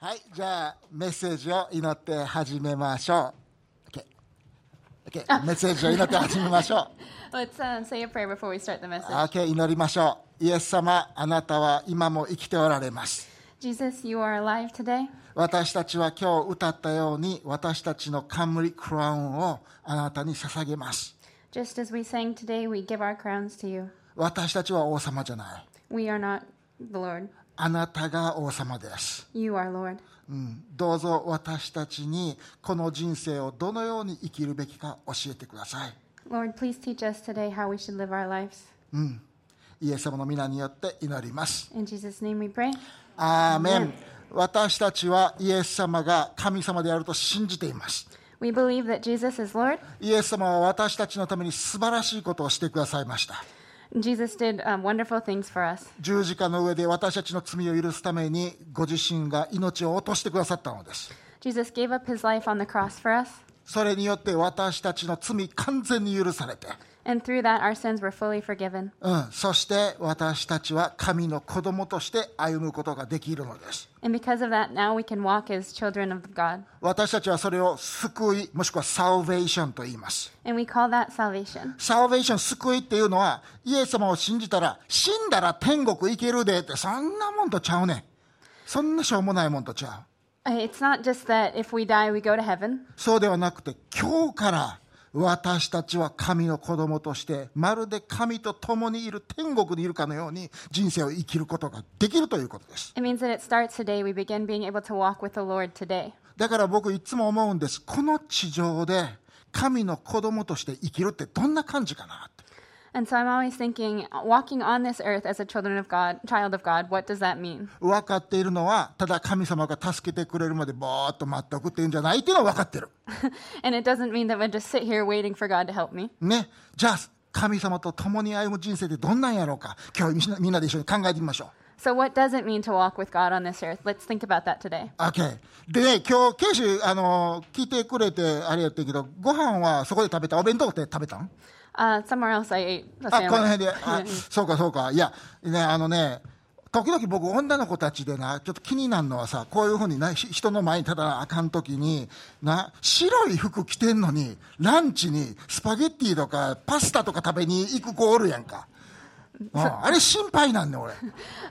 はい、じゃあメッセージを祈って始めましょう。OK。OK。メッセージを祈って始めましょ Let's uh, say a prayer before we start the う。message. OK、祈りましょう。イエス様、あなたは今も生きておられます。Jesus, you are alive today. 私たちは今日歌ったように、私たちの冠クラウンをあなたに捧げます。Just as we sang today, we give our crowns to you. 私たちは王様じゃない。We are not the Lord. あなたが王様です。You are Lord. うん、どうぞ私たちにこの人生をどのように生きるべきか教えてください。Lord, please teach us today how we should live our lives. イエス様の皆によって祈ります。In Jesus' name we pray. アーメン。私たちはイエス様が神様であると信じています。We believe that Jesus is Lord. イエス様は私たちのために素晴らしいことをしてくださいました。Jesus did um, wonderful things for us. 十字架の上で私たちの罪を許すためにご自身が命を落としてくださったのです。Jesus gave up his life on the cross for us, それによって私たちの罪完全に許されて、that, そして私たちは神の子供として歩むことができるのです。私たちはそれを救い、もしくはサーベーションと言います。サーベーション、救いっていうのは、イエス様を信じたら、死んだら天国行けるでって、そんなもんとちゃうねそんなしょうもないもんとちゃう。そうではなくて、今日から。私たちは神の子供として、まるで神と共にいる天国にいるかのように人生を生きることができるということです。It means that it starts today. We begin being able to walk with the Lord today. だから僕いつも思うんです。この地上で神の子供として生きるってどんな感じかなって。And so I'm always thinking, walking on this earth as a children of God, child of God, what does that mean? 分かっているのは、ただ神様が助けてくれるまでぼーっと待っておくっていうんじゃないっていうのは分かってる。 and it doesn't mean that we just sit here waiting for God to help me. ね。じゃあ、神様と共に歩む人生ってどんなんやろうか。今日みんなみんなで一緒に考えてみましょう。 So what does it mean to walk with God on this earth? Let's think about that today. OK。でね、今日、ケイシ、あの、聞いてくれてあれやったけど、ご飯はそこで食べたお弁当って食べたん Uh, somewhere else I ate a あ、この sandwich. 辺で。あ、そうかそうか。いや、ね、あのね、時々僕、女の子たちでな、ちょっと気になるのはさ、こういうふうにな、ひ人の前にただあかんときに、な、白い服着てんのに、ランチにスパゲッティとかパスタとか食べに行く子おるやんか。うんあれ心配なんねん俺。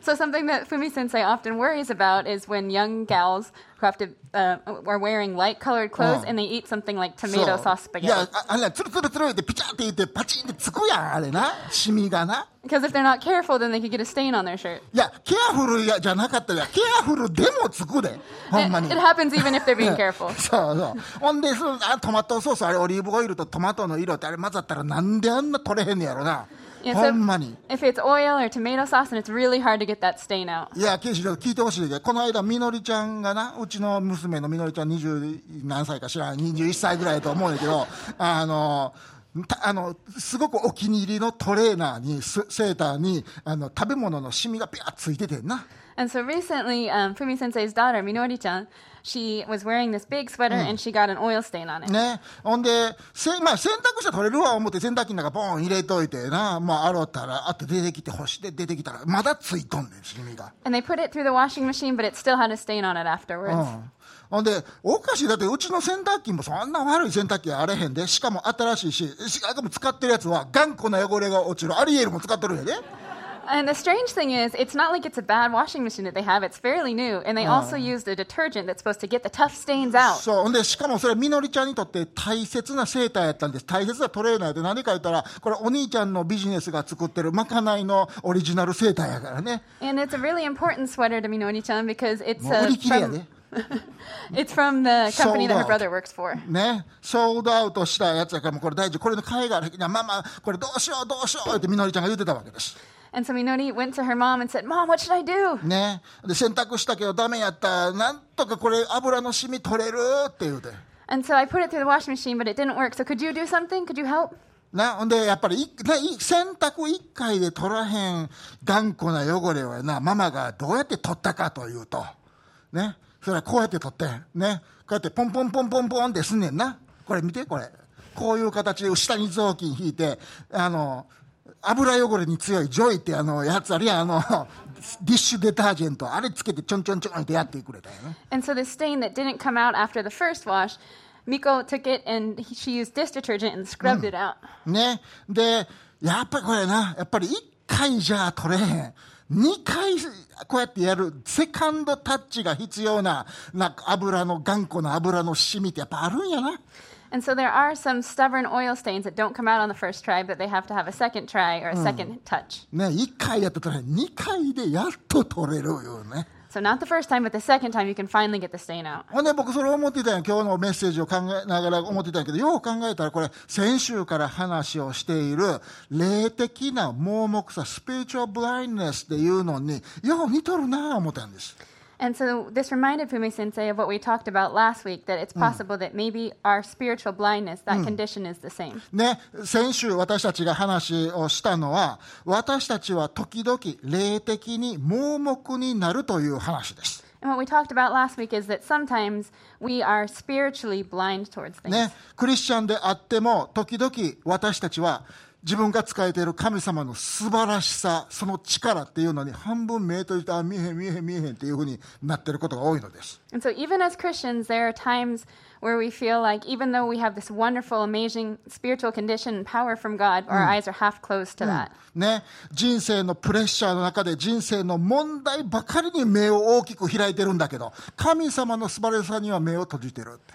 So something that Fumi Sensei often worries about is when young gals who have to uh, are wearing light colored clothes Oh. and they eat something like tomato そう sauce いや spaghetti. ああれなつるつるつるってピチャって言ってパチンってつくやんあれなシミがな Because if they're not careful, then they could get a stain on their shirt. いやケアフルやじゃなかったらケアフルでもつくでほ It, んまに it happens even if they're being careful. そうそうほんでそのあトマトソースあれオリーブオイルとトマトの色ってあれ混ざったらなんであんな取れへんねやろな Yeah, ほ so んまに if it's oil or tomato sauce, and it's really hard to get that stain out. いや、ケイシちょっと聞いてほしいで、この間、みのりちゃんがな、うちの娘のみのりちゃん20何歳か知らん、21歳ぐらいだと思うんだけど、あの、たあの、すごくお気に入りのトレーナーに、スセーターに、あの、食べ物のシミがピャーついててんな。And so recently, um, Fumi Sensei's daughter, Minori-chan, she was wearing this big sweater and she got an oil stain on it. ね。ほんで、せまあ、洗濯したら取れるわ思って洗濯機の中ポン入れといてな、まあ、洗ったら、あと出てきて干して出てきたら、まだついとんねん、シミが。And they put it through the washing machine, but it still had a stain on it afterwards. うんほんで、おかしい。だって、うちの洗濯機もそんな悪い洗濯機あれへんで。しかも新しいし、しかも使ってるやつは頑固な汚れが落ちる。アリエルも使ってるんやで。And the strange thing is, it's not like it's a bad washing machine that they have. It's fairly new. And they also used a detergent that's supposed to get the tough stains out. そう。ほんで、しかもそれ、みのりちゃんにとって大切なセーターやったんです。大切なトレーナーで何でか言ったら、これお兄ちゃんのビジネスが作ってるまかないのオリジナルセーターやからね。 And it's a really important sweater to Minori-chan because it's, もう売 uh, り切れや from, で。 it's from the company Sold that her out. brother works for. ね。ソードアウトしたやつやから、もうこれ大事。これの買いがある。いや、ママ、これどうしよう、どうしようってみのりちゃんが言ってたわけです。 And so Minori went to her mom and said, Mom, what should I do? ね。で、洗濯したけどダメやった。なんとかこれ油のシミ取れるって言うて。And so I put it through the washing machine, but it didn't work. So could you do something? Could you help? な、ほんで、やっぱりい、ね、い洗濯一回で取らへん頑固な汚れはな、ママがどうやって取ったかというと、ね。それはこうやって取って、ね。こうやってポンポンポンポンポンってすんねんな。これ見て、これ。こういう形で下に雑巾引いて、あの、油汚れに強いジョイってあの、やつあるやん、あの、dish detergent、あれつけてちょんちょんちょんってやってくれたよね。And so the stain that didn't come out after the first wash, Miko took it and he, she used dish detergent and scrubbed it out. ね。で、やっぱりこれな、やっぱり1回じゃ取れへん。2回こうやってやる second touch が必要な、なんか油の頑固な油の染みってやっぱあるんやな。And so there are some stubborn oil stains that don't come out on the first try, but they have to have a second try or a second touch. ね、1回やって取れへん。2回でやっと取れるよね。So not the first time, but the second time you can finally get the stain out. ほんで僕それ思ってたんや今日のメッセージを考えながら思ってたんやけどよう考えたらこれ先週から話をしている霊的な盲目さスピリチュアルブラインネスっていうのによう似とるなぁ思ったんです And so this reminded Fumi Sensei of what we talked about last week that it's possible that maybe our spiritual blindness, that condition is the same. ね先週私たちが話をしたのは私たちは時々霊的に盲目になるという話です And what we talked about last week is that sometimes we are spiritually blind towards things. ねクリスチャンであっても時々私たちは 自分が使えている神様の素晴らしさその力っていうのに半分目閉じてあ見えへん見えへん見えへんっていうふうになっていることが多いのです And so even as Christians, there are times where we feel like even though we have this wonderful, amazing spiritual condition and power from God, our eyes are half closed to that. ね人生のプレッシャーの中で人生の問題ばかりに目を大きく開いてるんだけど神様の素晴らしさには目を閉じてるって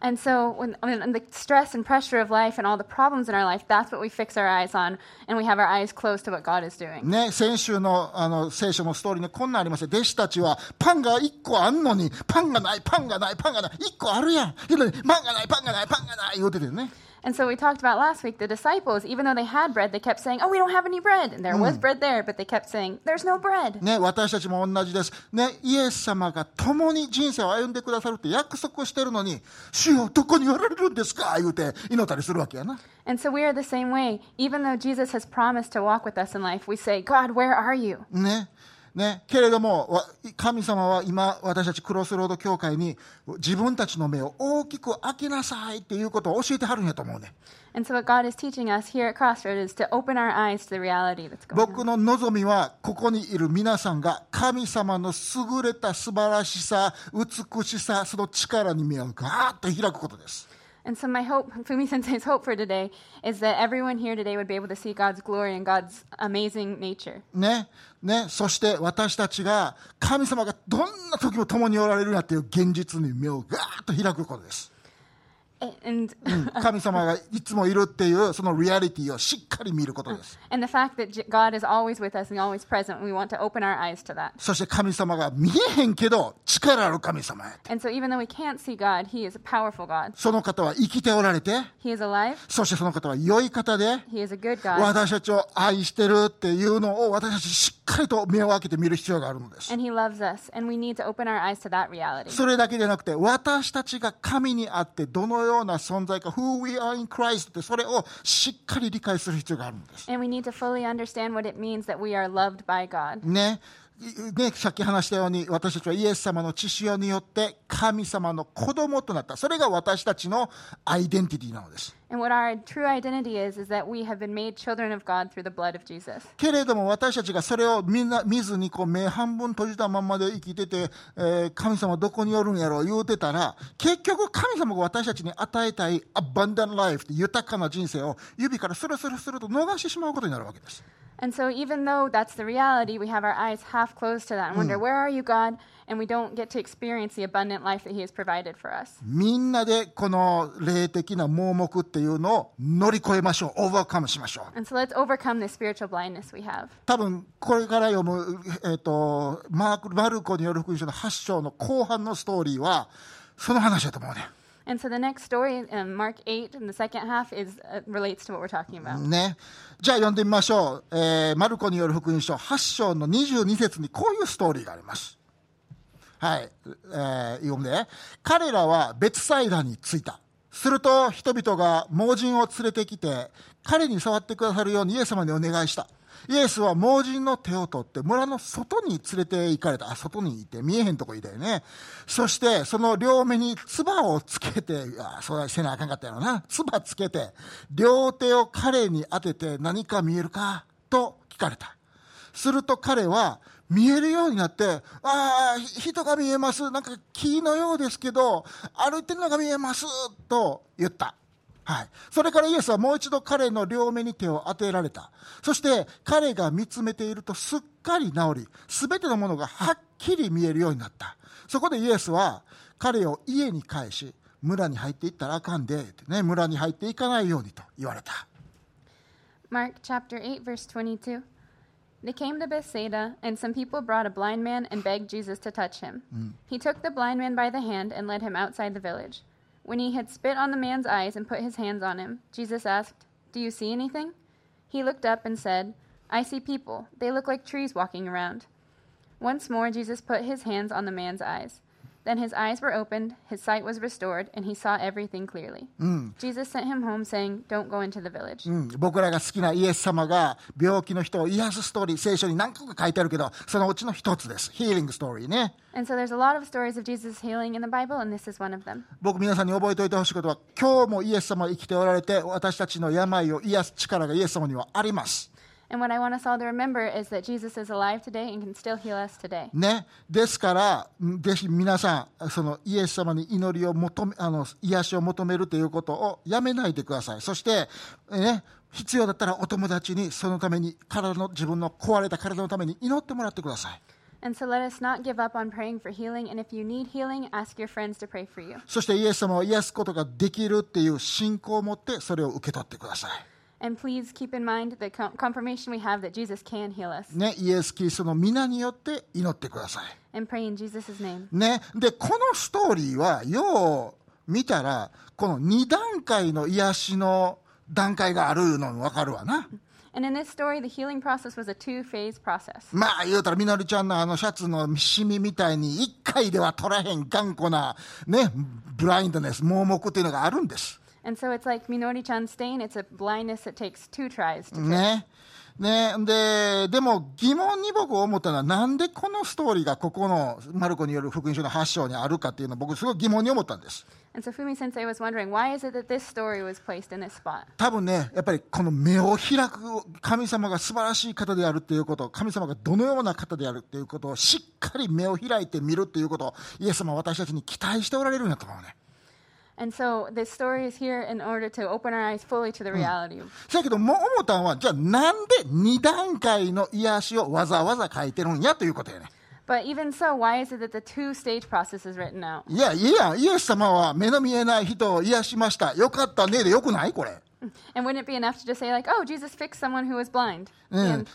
And so when, when the stress and pressure of life and all the problems in our life, that's what we fix our eyes on, and we have our eyes closed to what God is doing. ね、先週のあの聖書のストーリーにこんなんありました。弟子たちはパンが1個あんのに、パンがない、パンがない、パンがない、1個あるやん。パンがない、パンがない、パンがない、言うててね。And so we talked about last week the disciples, even though they had bread, they kept saying, Oh, we don't have any bread. And there was bread there, but they kept saying, There's no bread. ね、私たちも同じです。ね、イエス様が共に人生を歩んでくださるって約束をしてるのに、主よ、どこにおられるんですか言うて祈ったりするわけやな。 And so we are the same way. Even though Jesus has promised to walk with us in life, we say, God, where are you? ね。 ね、けれども、わ神様は今、私たちクロスロード教会に自分たちの目を大きく開けなさいっていうことを教えてはるんやと思うね。And so what God is teaching us here at Crossroad is to open our eyes to the reality that's going on. 僕の望みはここにいる皆さんが神様の優れた素晴らしさ美しさその力に目をガーッと開くことです And so my hope, Fumi Sensei's hope for today, is that everyone here today would be able to see God's glory and God's amazing nature. ねねそして私たちが神様がどんな時も共におられるなっていう現実に目をガーッと開くことです、神様がいつもいるっていうそのリアリティをしっかり見ることです。Present, そして神様が見えへんけど力ある神様や。So、God, その方は生きておられて、そしてその方は良い方で、私たちを愛してるっていうのを私たちしっかりと目を開けて見る必要があるのです。Us, それだけじゃなくて、私たちが神にあってどのようにな存在か Who we are in Christ ってそれをしっかり理解する必要があるんです。And we need to fully understand what it means that we are loved by God. ね。ね、さっき話したように私たちはイエス様の血潮によって神様の子供となったそれが私たちのアイデンティティなのです And what our true identity is, is that we have been made children of God through the blood of Jesus. けれども私たちがそれをみんな見ずにこう目半分閉じたままで生きてて、えー神様どこにおるんやろう言うてたら結局神様が私たちに与えたいアバンダンライフって豊かな人生を指からスルスルスルと逃してしまうことになるわけです。 And so, even though that's the reality, we have our eyes half closed to that and wonder, where are you, God? みんなでこの霊的な盲目っていうのを乗り越えましょう、オーバーカムしましょう。So、多分これから読む、えっ、と、マー、マルコによる福音書の八章の後半のストーリーは。その話だと思うね。じゃあ読んでみましょう。えー、マルコによる福音書8章の22節にこういうストーリーがあります。はい。えー、読んで。彼らは別サイダに着いた。すると人々が盲人を連れてきて、彼に触ってくださるようにイエス様にお願いした。イエスは盲人の手を取って村の外に連れて行かれた。あ、外にいて見えへんとこいたよね。そしてその両目に唾をつけて、あ、そうだ、せなあかんかったやろな。唾つけて、両手を彼に当てて何か見えるか？と聞かれた。すると彼は見えるようになって、ああ、人が見えます。なんか木のようですけど、歩いてるのが見えます。と言った。はい。それからイエスはもう一度彼の両目に手を当てられた。そして彼が見つめているとすっかり治り、すべてのものがはっきり見えるようになった。そこでイエスは彼を家に返し、村に入っていったらあかんで、ってね、村に入っていかないようにと言われた。Mark chapter 8, verse 22. They came to Bethsaida, and some people brought a blind man and begged Jesus to touch him. Mm. He took the blind man by the hand and led him outside the village. When he had spit on the man's eyes and put his hands on him, Jesus asked, Do you see anything? He looked up and said, I see people. They look like trees walking around. Once more, Jesus put his hands on the man's eyes. Then his eyes were opened, his sight was restored, and he saw everything clearly. Jesus sent him home, saying, Don't go into the village. うん、僕らが好きなイエス様が病気の人を癒すストーリー、聖書に何個か書いてあるけど、そのうちの一つです。ヒーリングストーリーね。And so there's a lot of stories of Jesus healing in the Bible, and this is one of them. 僕皆さんに覚えておいてほしいことは、今日もイエス様は生きておられて、私たちの病を癒す力がイエス様にはあります。today ね、ですから、ぜひ皆さん、イエス様に祈りを癒しを求めるということをやめないでください。そして、必要だったらお友達にそのために、自分の壊れた体のために祈ってもらってください。そしてイエス様を癒すことができるっていう信仰を持ってそれを受け取ってください。And please keep in mind the confirmation we have that Jesus can heal us. ね、イエス・キリストの皆によって祈ってください。And pray in Jesus' name. ね、で、このストーリーは、よう見たら、この2段階の癒しの段階があるの分かるわな。And in this story, the healing process was a two phase process. まあ言うたらみのりちゃんのあのシャツのシミみたいに1回では取らへん頑固なね、ブラインドネス、盲目っていうのがあるんです。And so it's like Minori chan's stain, it's a blindness that takes two tries to. ね。ね、で、でも疑問に僕思ったのは、なんでこのストーリーがここのマルコによる福音書の8章にあるかっていうのを僕すごい疑問に思ったんです。So? 多分ね、やっぱりこの目を開く神様が素晴らしい方であるっていうこと、神様がどのような方であるっていうことをしっかり目を開いて見るっていうことを、イエス様は私たちに期待しておられるんだと思うね。And so this story is here in order to open our eyes fully to the reality of せやけど、もう思ったんは、じゃあなんで2段階の癒しをわざわざ書いてるんやということやね。But even so, why is it that the two stage process is written out? いや、いいやん、イエス様は目の見えない人を癒しました。よかったねでよくないこれ。And wouldn't it be enough to just say, like, oh, Jesus fixed someone who was blind? うん And。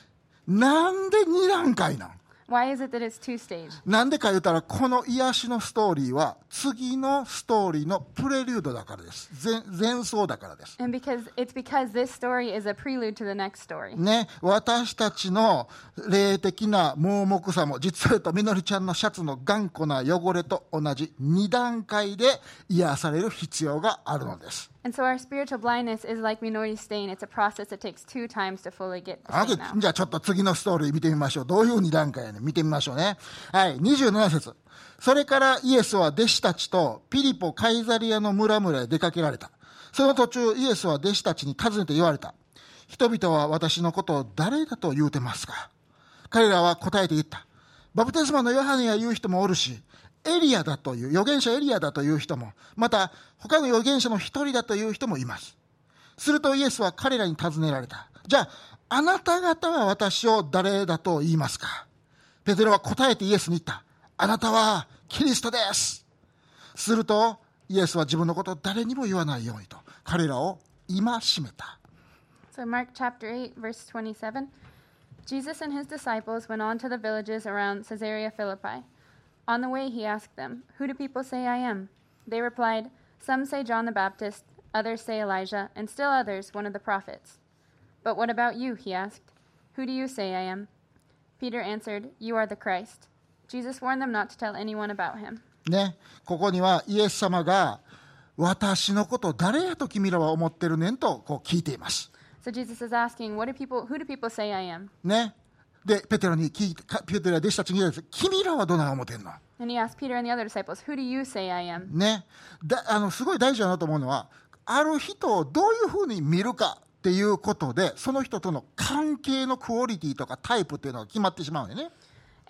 なんで2段階なん why is it that it's two stage? なんでか言ったら、この癒しのストーリーは、次のストーリーのプレリュードだからです。前前奏だからです。And because it's because this story is a prelude to the next story. ね、私たちの霊的な盲目さも、実は言うと、みのりちゃんのシャツの頑固な汚れと同じ2段階で癒される必要があるのです。And so our spiritual blindness is like Minori's stain. It's a process that takes two times to fully get the あ stain out. じゃあちょっと次のストーリー見てみましょう。どういう2段階やねん見てみましょうね。はい、27節。それからイエスは弟子たちとピリポ・カイザリアの村々へ出かけられた。その途中、イエスは弟子たちに尋ねて言われた。人々は私のことを誰だと言うてますか？彼らは答えて言った。バプテスマのヨハネや言う人もおるし、エリアだという、預言者エリアだという人も、また他の預言者の一人だという人もいます。するとイエスは彼らに尋ねられた。じゃあ、あなた方は私を誰だと言いますか？ペテロは答えてイエスに言った。あなたはキリストです。すると、イエスは自分のことを誰にも言わないようにと、彼らを戒めた。So, Mark chapter 8, verse 27. Jesus and his disciples went on to the villages around Caesarea Philippi. On the way, he asked them, Who do people say I am? They replied, Some say John the Baptist, others say Elijah, and still others, one of the prophets. But what about you? He asked. Who do you say I am? Peter answered, You are the Christ. Jesus warned them not to tell anyone about him. ね、ここにはイエス様が、私のこと誰やと君らは思ってるねんとこう聞いています。 So Jesus is asking, What do people who do people say I am? ね。 で、ペテロに聞いて、かペテロや弟子たちに聞いて、君らはどない思ってんの？And he asked Peter and the other disciples, Who do you say I am? ね。だあの、すごい大事だなと思うのは、ある人をどういうふうに見るかっていうことで、その人との関係のクオリティとかタイプっていうのが決まってしまうね。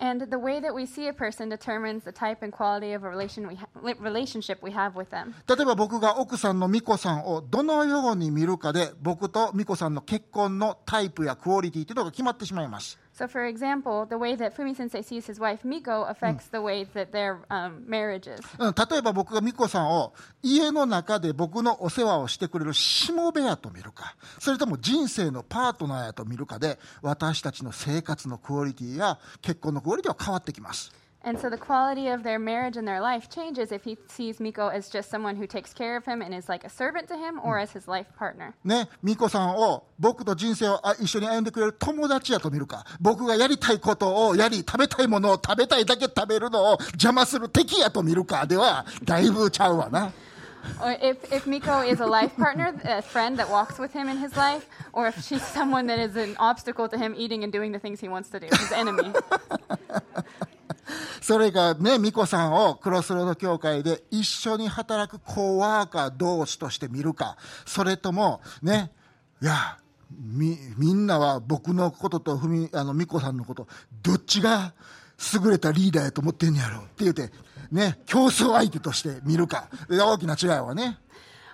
And the way that we see a person determines the type and quality of a relation we ha- relationship we have with them. 例えば僕が奥さんの美子さんをどのように見るかで僕と美子さんの結婚のタイプやクオリティというのが決まってしまいます。So, for example, the way that Fumi Sensei sees his wife Miko affects the way that their um, marriage is. うん、例えば僕が美子さんを家の中で僕のお世話をしてくれるしもべやと見るか。それとも人生のパートナーやと見るかで私たちの生活のクオリティや結婚のクオリティは変わってきます And so the quality of their marriage and their life changes if he sees Miko as just someone who takes care of him and is like a servant to him or as his life partner. ね美子さんを僕と人生をあ一緒に歩んでくれる友達やと見るか僕がやりたいことをやり食べたいものを食べたいだけ食べるのを邪魔する敵やと見るかではだいぶちゃうわな Or if, if Miko is a life partner, a friend that walks with him in his life, or if she's someone that is an obstacle to him eating and doing the things he wants to do, his enemy. それがね、美子さんをクロスロード協会で一緒に働くコワーカー同士として見るか、それとも、ね、いや、み、みんなは僕のこととふみ、あの、美子さんのこと、どっちが優れたリーダーやと思ってんやろって言って、ね、競争相手として見るか。大きな違いはね。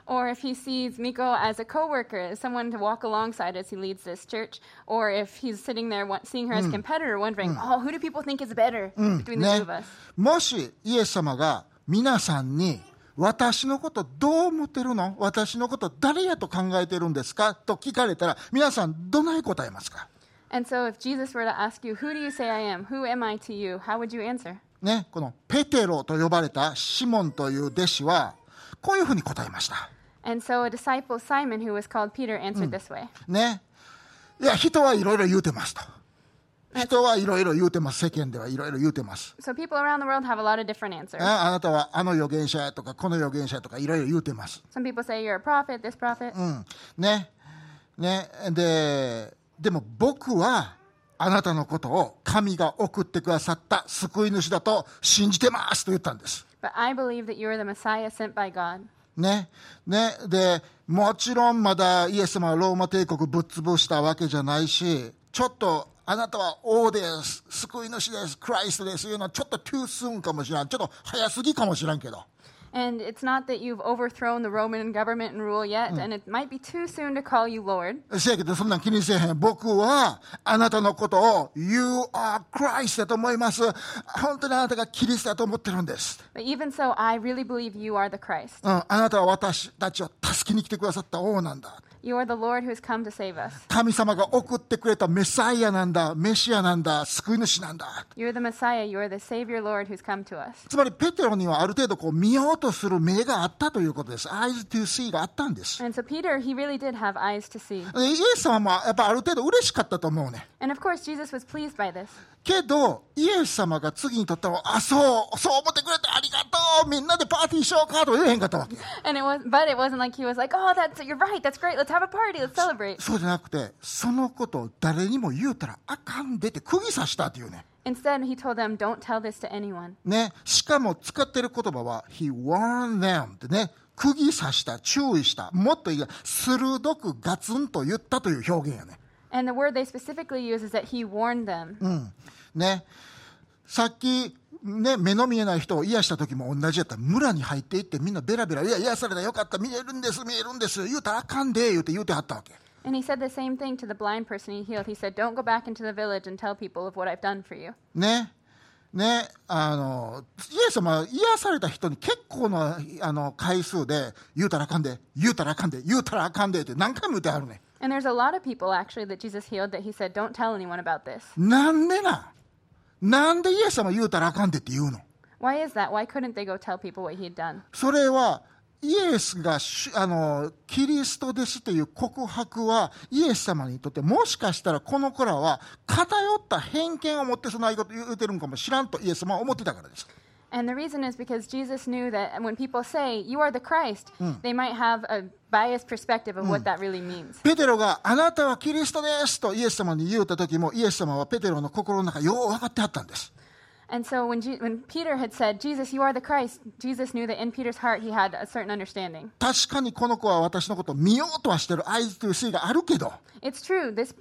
Or if he sees Miko as a coworker, as someone to walk alongside as he leads this church, or if he's sitting there seeing her as a competitor, wondering, oh, who do people think is better between the two ね of us?、もしイエス様が皆さんに私のことどう思ってるの私のこと誰やと考えてるんですかと聞かれたら皆さんどない答えますか And so if Jesus were to ask you, who do you say I am? Who am I to you? How would you answer? ね、このペテロと呼ばれたシモンという弟子はこういうふうに答えました。And so a disciple, Simon, who was called Peter, answered this way. ね。いや、人はいろいろ言うてますと。人はいろいろ言うてます。世間ではいろいろ言うてます。So people around the world have a lot of different answers. ああなたはあの預言者やとかこの預言者やとかいろいろ言うてます。Some people say you're a prophet, this prophet. うん。ね。ね。で、でも僕はあなたのことを神が送ってくださった救い主だと信じてますと言ったんです。But I believe that you are the Messiah sent by God. ね。ね。で、もちろんまだイエス様はローマ帝国ぶっ潰したわけじゃないし、ちょっとあなたは王です、救い主です、クライストですいうのはちょっとトゥースーンかもしれん。ちょっと早すぎかもしれんけど。And it's not that you've overthrown the Roman government and rule yet, and it might be too soon to call you Lord. せやけどそんなん気にせえへん。僕はあなたのことを You are Christ だと思います。本当にあなたがキリストだと思ってるんです。 But even so, I really believe you are the Christ. うん、あなたは私たちを助けに来てくださった王なんだ。 神様が送ってくれたメサイアなんだ、メシアなんだ、救い主なんだ。つまり、ペテロにはある程度こう見ようとする目があったということです。Eyes to see があったんです。So、Peter, イエス様もやっぱある程度嬉しかったと思うね。けど、イエス様が次にとったの、あ、そう、そう思ってくれてありがとう、みんなでパーティーしようかと言えへんかったわけ。そうじゃなくて、そのことを誰にも言うたらあかんでて、釘刺したっていうね。しかも使ってる言葉は、ね。釘刺した、注意した、もっと言うか、鋭くガツンと言ったという表現やね。And the word they specifically use is that he warned them. ね。さっき、ね、目の見えない人を癒した時も同じやった。村に入っていってみんなベラベラ、いや、癒されたよかった、見えるんです、見えるんです、言うたらあかんで、言うて言うてはったわけ。And he said the same thing to the blind person he healed. He said, "Don't go back into the village and tell people of what I've done for you." ね。ね、あの、イエス様は癒された人に結構なあの回数で、言うたらあかんで、言うたらあかんで、言うたらあかんでって何回も言ってはるね。And there's a lot of people actually that Jesus healed that he said, "Don't tell anyone about this." なんでなんなんでイエス様言うたらあかんでって言うの Why is that? Why couldn't they go tell people what he'd done? それは、イエスがしあのキリストですという告白はイエス様にとってもしかしたらこの子らは偏った偏見を持ってそんなこと言うてるんかもしらんとイエス様は思ってたからです。And the reason is because Jesus knew that when people say, You are the Christ, they might have a biased perspective of what that really means. ペテロがあなたはキリストですとイエス様に言うた時もイエス様はペテロの心の中よう分かってはったんです。 And so when, Je- when Peter had said, Jesus, you are the Christ, Jesus knew that in Peter's heart he had a certain understanding. 確かにこの子は私のことを見ようとはしてる eyes to see があるけど It's true. This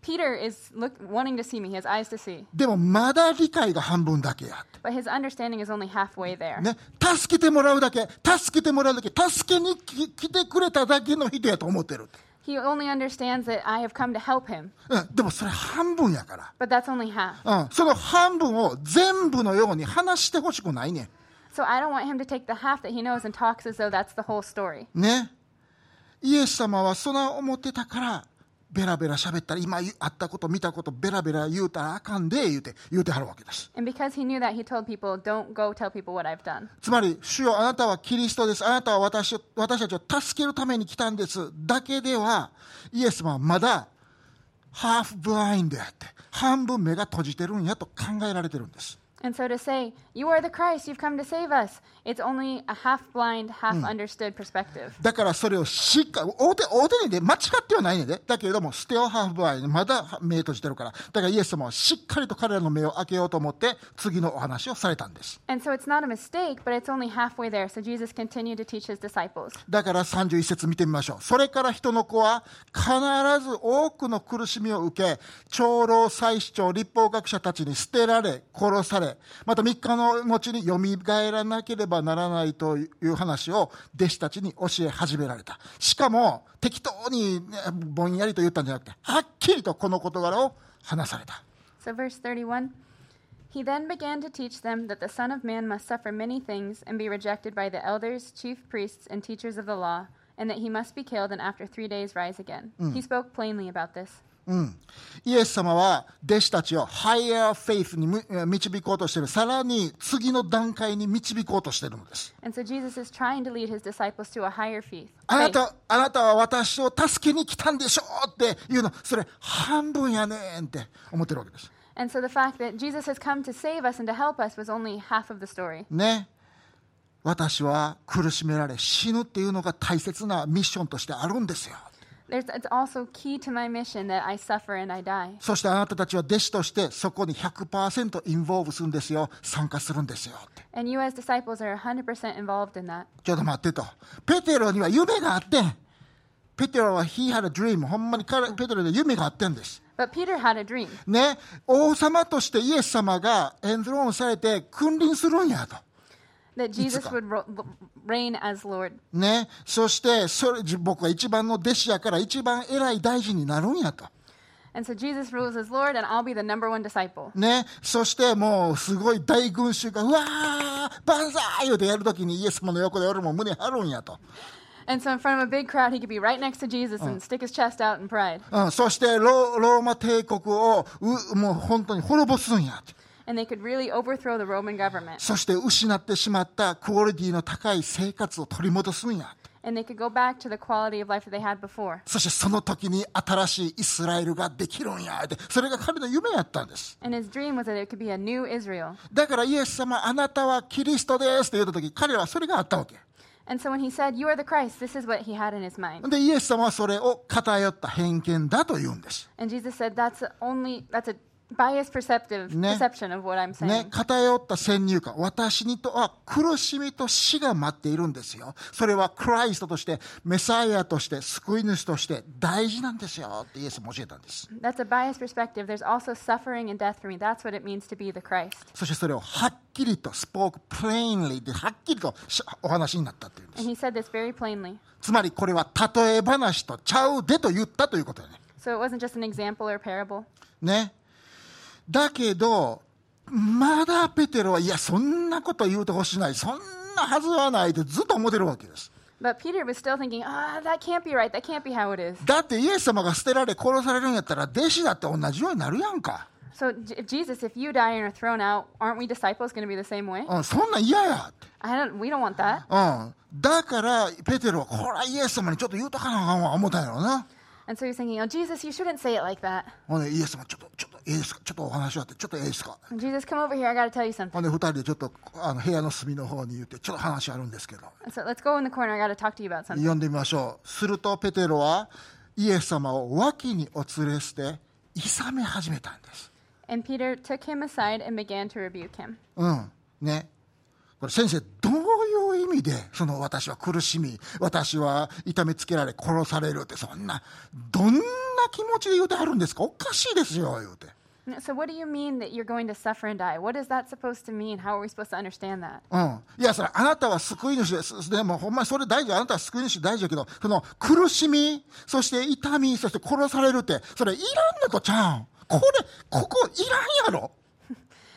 Peter is look, wanting to see me. He has eyes to see, でもまだ理解が半分だけやって but his understanding is only halfway there. ね、助けてもらうだけ助けてもらうだけ助けにき来てくれただけの人やと思ってる、 He only understands that I have come to help him, うん、でもそれ半分やか but that's only half. ら、うん、その半分を全部のように話してほしくないね So I don't want him to take the half that he knows and talks as though that's the whole story. ねイエス様はそない思ってたからベラベラ喋ったら今あったこと見たことベラベラ言うたらあかんで言うて言うてはるわけです。That. つまり主よあなたはキリストです。あなたは私を私たちを助けるために来たんです。だけではイエス様はまだハーフブラインドやって半分目が閉じてるんやと考えられてるんです And so to say, you are the Christ, you've come to save us, it's only a half blind, half understood perspective. だからそれをしっかり大手大手にで間違ってはないねんでだけれどもステオハーフブライまだ目閉じてるからだからイエス様はしっかりと彼らの目を開けようと思って次のお話をされたんです And so it's not a mistake, but it's only halfway there. So Jesus continued to teach his disciples. だから31節見てみましょう。それから人の子は必ず多くの苦しみを受け、長老、祭司長、立法学者たちに捨てられ、殺され、また3日の後に蘇らなければならないという話を弟子たちに教え始められた。しかも適当にねぼんやりと言ったんじゃなくて、はっきりとこの事柄を話された。So, verse 31 He then began to teach them that the Son of Man must suffer many things and be rejected by the elders, chief priests, and teachers of the law, and that he must be killed and after three days rise again. He spoke plainly about this. うん、イエス様は弟子たちをハイヤーフェイスにむ導こうとしている。さらに次の段階に導こうとしているのです。So. あな.た、あなたは私を助けに来たんでしょうっていうの、それ半分やねんって思ってるわけです。And so the fact that Jesus has come to save us and to help us was only half of the story. ね。私は苦しめられ死ぬっていうのが大切なミッションとしてあるんですよ。そしてあなたたちは弟子としてそこに100%インボーブするんですよ、参加するんですよ。And you as disciples are 100 involved in that. ちょっと待ってと。ペテロには夢があって。ペテロは、he had a dream。ほんまにペテロで夢があってんです。But ね、王様としてイエス様がエンドンされて君臨するんやと。ね、そしてそれ僕は一番の弟子やから一番偉い大臣になるんやと。ね、そしてもうすごい大群衆がうわー、万歳よでやるときにイエス様の横で俺も胸張るんやと。うん、そしてロ、ーマ帝国をうもう本当に滅ぼすんやと。And they could really overthrow the Roman government. そして失ってしまったクオリティの高い生活を取り戻すんや。 And they could go back to the quality of life that they had before. そしてその時に新しいイスラエルができるんやって。それが彼の夢やったんです。 And his dream was that it could be a new Israel. だからイエス様、あなたはキリストですって言った時、彼らはそれがあったわけ。 And so when he said, You are the Christ, this is what he had in his mind. で、イエス様はそれを偏った偏見だと言うんです。 And Jesus said, That's only, that's a ね、偏った先入観、私にとは苦しみと死が待っているんですよ。それはクライストとして、メサイアとして、救い主として大事なんですよってイエスも教えたんです。そしてそれをはっきりと、スポークプレインリーではっきりとお話になったというんです。つまりこれは例え話とちゃうでと言ったということだね。So it wasn't just an example or parable. ね。だけど、まだペテロは、いや、そんなこと言うてほしない。そんなはずはないってずっと思ってるわけです。But Peter was still thinking, ah, that can't be right. That can't be how it is. だってイエス様が捨てられ殺されるんやったら弟子だって同じようになるやんか。So, J- Jesus, if you die and are thrown out, aren't we disciples going to be the same way? うん、そんなん嫌や。I don't. We don't want that. うん。だから、ペテロは、これはイエス様にちょっと言うとかなあかんわ、思ったんやろな。And so he's thinking, oh, Jesus, you shouldn't say it like that. ほんで、イエス様、ちょっと、ちょっと、いいですかちょっとお話あって、ちょっといいですか Jesus, come over here. I got to tell you something. ほんで、二人でちょっと、あの、部屋の隅の方に言って、ちょっと話あるんですけど。And so let's go in the corner. I got to talk to you about something. 読んでみましょう。すると、ペテロは、イエス様を脇にお連れして、いさめ始めたんです。And Peter took him aside and began to rebuke him. うん。ね。これ先生、どういう意味で、その私は苦しみ、私は痛めつけられ殺されるって、そんな、どんな気持ちで言うてはるんですか？おかしいですよ、言うて。So, what do you mean that you're going to suffer and die? What is that supposed to mean? How are we supposed to understand that? うん。いや、それ、あなたは救い主です。でも、ほんまにそれ大事。あなたは救い主大事だけど、その、苦しみ、そして痛み、そして殺されるって、それいらんのとちゃうん。これ、ここいらんやろ。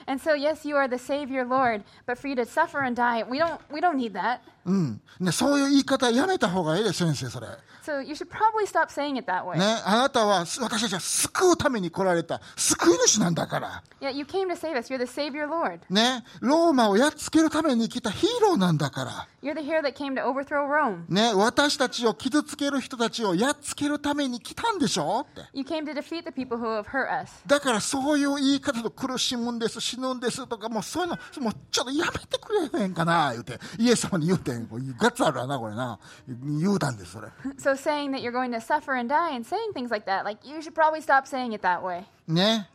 And so, yes, you are the Savior, Lord, but for you to suffer and die, we don't, we don't need that. うん。ね、そういう言い方やめた方がいいです、先生、それ。So, you should probably stop saying it that way. ね、あなたは、す私たちは救うために来られた救い主なんだから。Yeah, you came to save us. You're the Savior, Lord. ね、ローマをやっつけるために来たヒーローなんだから。You're the hero that came to overthrow Rome. ね、私たちを傷つける人たちをやっつけるために来たんでしょ？って。You came to defeat the people who have hurt us. だからそういう言い方と苦しむんです、死ぬんですとか、もうそういうの、もうちょっとやめてくれへんかな、言うて。イエス様に言うてん。こうガッツあるわな、これな。言うたんです、それ。So, saying that you're going to suffer and die and saying things like that, like, you should probably stop saying it that way. ね。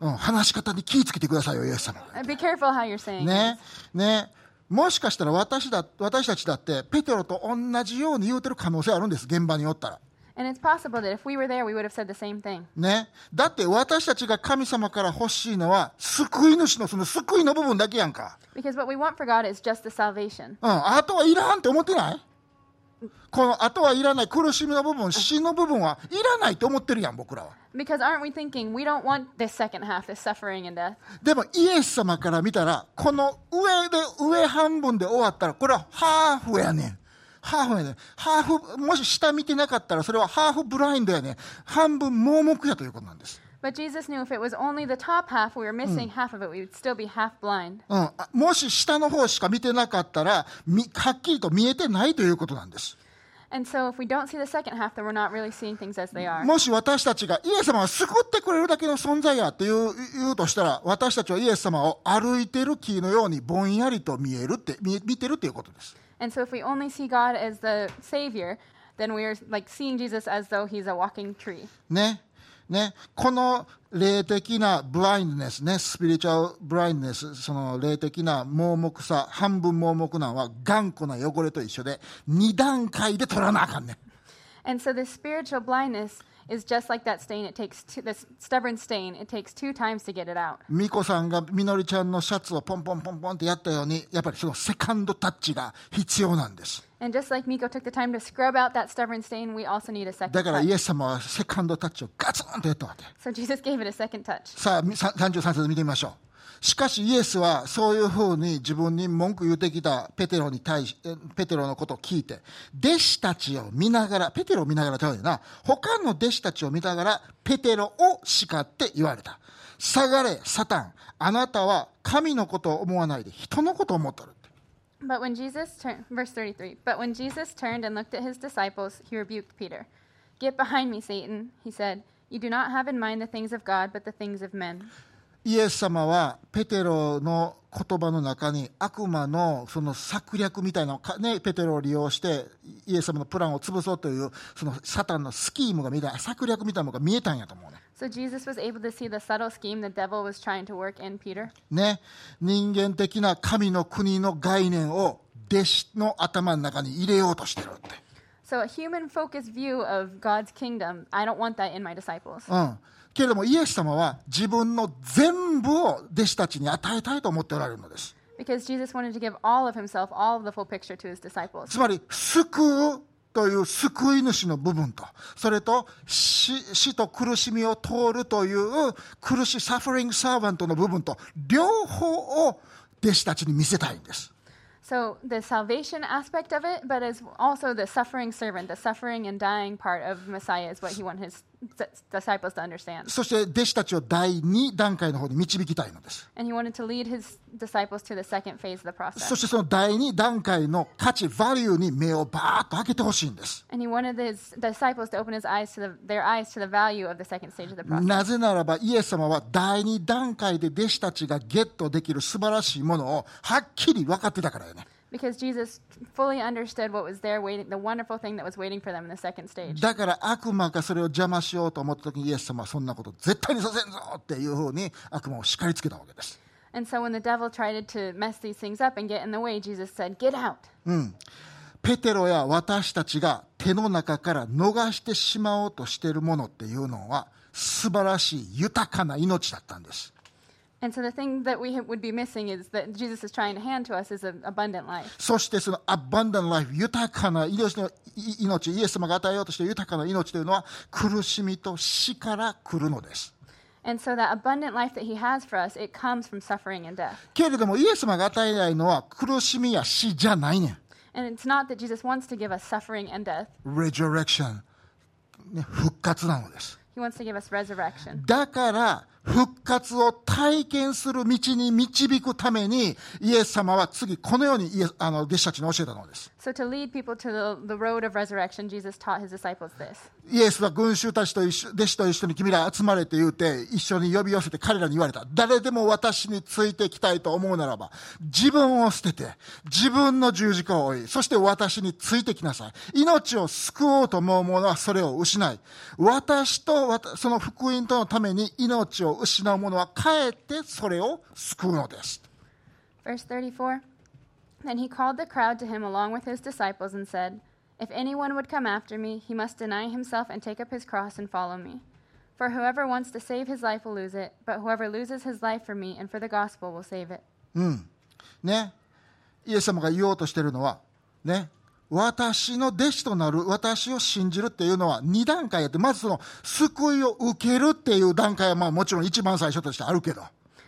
うん、話し方に気ぃつけてくださいよ、イエス様。Uh, Be careful how you're saying ね。ね。もしかしたら私だ、私たちだって、ペテロと同じように言うてる可能性あるんです、現場におったら。And it's possible that if we were there, we would have said the same thing. ね。だって私たちが神様から欲しいのは、救い主のその救いの部分だけやんか。Because what we want for God is just the salvation. うん。あとはいらんって思ってないこのあとはいらない苦しみの部分、死の部分はいらないと思ってるやん、僕らは。Because aren't we thinking we don't want this second half, this suffering and death? でもイエス様から見たら、この上で、上半分で終わったら、これはハーフやねん。ハーフやねん。ハーフ、もし下見てなかったら、それはハーフブラインドやねん。半分盲目やということなんです。But Jesus knew if it was only the top half, we were missing half of it, we would still be half blind. うん。あもし下の方しか見てなかったら、みはっきりと見えてないということなんです。And so if we don't see the second half, then we're not really seeing things as they are. もし私たちがイエス様は救ってくれるだけの存在やっていう言うとしたら、私たちはイエス様を歩いてる木のようにぼんやりと見えるって、見見てるっていうことです。And so if we only see God as the Savior, then we are like seeing Jesus as though he's a walking tree. ね。ね。この霊的なブラインドネスね、スピリチュアルブラインドネス、その霊的な盲目さ、半分盲目なんは頑固な汚れと一緒で、二段階で取らなあかんねん。 And so this spiritual blindness is just like that stain. It takes two, this stubborn stain. It takes two times to get it out. 美子さんがみのりちゃんのシャツをポンポンポンポンってやったように、やっぱりそのセカンドタッチが必要なんです。And just like Miko took the time to scrub out that stubborn stain, we also need a second だからイ touch. エス様はセカンドタッチをガツンとやったわけ。So Jesus gave it a second touch. さあ、みさ33節見てみましょう。しかしイエスはそういうふうに自分に文句言ってきたペテロに対し、ペテロのことを聞いて、弟子たちを見ながら、ペテロを見ながらちゃうよな、他の弟子たちを見ながら、ペテロを叱って言われた。下がれ、サタン。あなたは神のことを思わないで人のことを思っとる。But when Jesus turned, verse 33, but when Jesus turned and looked at his disciples, he rebuked Peter. Get behind me, Satan, he said. You do not have in mind the things of God, but the things of men. イエス様はペテロの言葉の中に悪魔のその策略みたいなのをかね、ペテロを利用してイエス様のプランを潰そうというそのサタンのスキームが見た策略みたいなのが見えたんやと思うね。So Jesus was able to see the subtle scheme the devil was trying to work in Peter. ね、人間的な神の国の概念を弟子の頭の中に入れようとしてるって。So a human focused view of God's kingdom, I don't want that in my disciples. うん。けれどもイエス様は自分の全部を弟子たちに与えたいと思っておられるのです。Because Jesus wanted to give all of himself, all of the full picture to his disciples. つまり、救うという救い主の部分と、それと死死と苦しみを通るという苦しいサファリングサーバントの部分と、両方を弟子たちに見せたいんです。So the salvation aspect of it, but as also the suffering servant, the suffering and dying part of Messiah is what he wanted his そして弟子たちを第2段階の方に導きたいのです。そしてその第2段階の価値、バリューに目をバーッと開けてほしいんです。なぜならば、イエス様は第2段階で弟子たちがゲットできる素晴らしいものをはっきり分かってたからよね。Because Jesus fully understood what was there waiting, the wonderful thing that was waiting for them in the second stage. だから悪魔がそれを邪魔しようと思った時にイエス様はそんなこと絶対にさせんぞっていうふうに悪魔を叱りつけたわけです。And so when the devil tried to mess these things up and get in the way, Jesus said, Get out. ペテロや私たちが手の中から逃してしまおうとしているものっていうのは素晴らしい豊かな命だったんです。And so the thing that we would be missing is that Jesus is trying to hand to us is an abundant life. そしてそのアバンダンライフ、豊かな命のい命、イエス様が与えようとしている豊かな命というのは苦しみと死から来るのです。 And so that abundant life that he has for us, it comes from suffering and death. けれどもイエス様が与えないのは苦しみや死じゃないねん。 And it's not that Jesus wants to give us suffering and death. resurrection、ね、復活なのです。 He wants to give us resurrection. だから 復活を体験する道に導くためにイエス様は次このようにあの弟子たちに教えたのです。So to lead people to the, the road of resurrection, Jesus taught his disciples this. イエスは群衆たちと一緒弟子と一緒に君ら集まれって言うて一緒に呼び寄せて彼らに言われた誰でも私についてきたいと思うならば自分を捨てて自分の十字架を追いそして私についてきなさい命を救おうと思う者はそれを失い私とその福音とのために命を失う者はかえってそれを救うのです Verse 34 Then he called the crowd to him along with his disciples and said, If anyone would come after me, he must deny himself and take up his cross and follow me. For whoever wants to save his life will lose it, but whoever loses his life for me and for the gospel will save it. ね、イエス様が言おうとしているのは、ね、 私の弟子となる、私を信じるっていうのは2段階やって、まずその救いを受けるっていう段階はまあもちろん一番最初としてあるけど、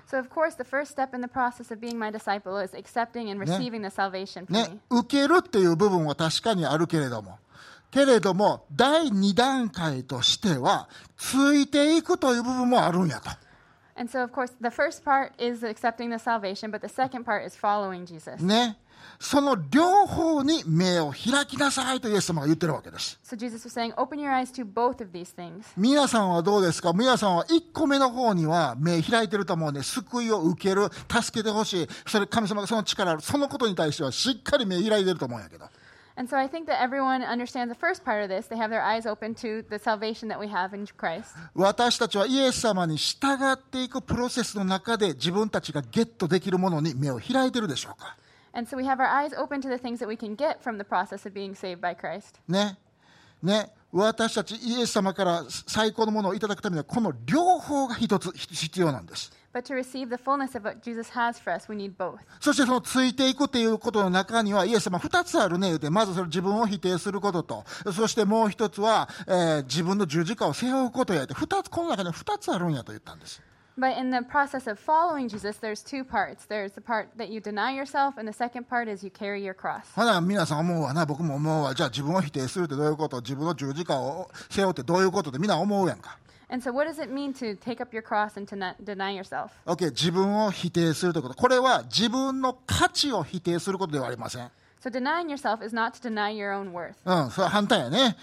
So, of course, the first step in the process of being my disciple is accepting and receiving the salvation from ね me.、受けるっていう部分は確かにあるけれども、けれども、第2段階としては、ついていくという部分もあるんやと。And so, of course, the first part is accepting the salvation, but the second part is following Jesus. ね。その両方に目を開きなさいとイエス様が言ってるわけです。So, Jesus was saying, open your eyes to both of these things. 皆さんはどうですか皆さんは1個目の方には目開いてると思うんで、救いを受ける、助けてほしい、それ神様がその力ある、そのことに対してはしっかり目開いてると思うんやけど。And so, I think that everyone understands the first part of this. They have their eyes open to the salvation that we have in Christ. 私たちはイエス様に従っていくプロセスの中で自分たちがゲットできるものに目を開いてるでしょうかね。私たちイエス様から最高のものをいただくためにはこの両方が一つ必要なんです。そしてそのついていくということの中にはイエス様二つあるね言うてまずそれ自分を否定することとそしてもう一つは、自分の十字架を背負うことやっこの中には二つあるんやと言ったんです。But in the process of following Jesus, there's two parts. There's the part that you deny yourself, and the second part is you carry your cross. ほな、皆さん思うわな、僕も思うわ。じゃあ自分を否定するってどういうこと自分の十字架を背負うってどういうことってみんな思うやんか。 And so, what does it mean to take up your cross and to not deny yourself? OK、自分を否定するということ。これは自分の価値を否定することではありません。 So, denying yourself is not to deny your own worth. うん、それは反対やね。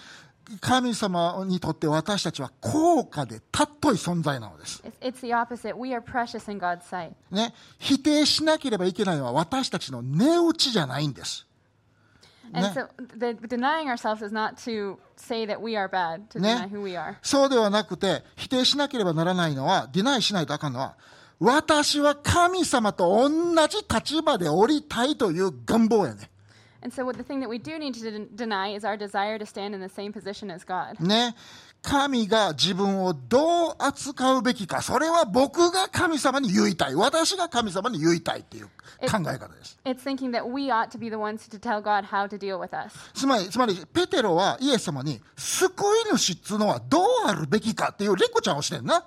神様にとって私たちは高価で尊い存在なのです。ね、否定しなければいけないのは私たちの値打ちじゃないんです。そうではなくて、否定しなければならないのは、ディナイしないとあかんのは、私は神様と同じ立場で降りたいという願望やね。And so, what the thing that we do need to den- deny is our desire to stand in the same position as God. ね。神が自分をどう扱うべきか、それは僕が神様に言いたい。私が神様に言いたいっていう考え方です。It's thinking that we ought to be the ones to tell God how to deal with us. つまり、つまり、ペテロはイエス様に、救い主っつうのはどうあるべきかっていうレクチャーをしてんな。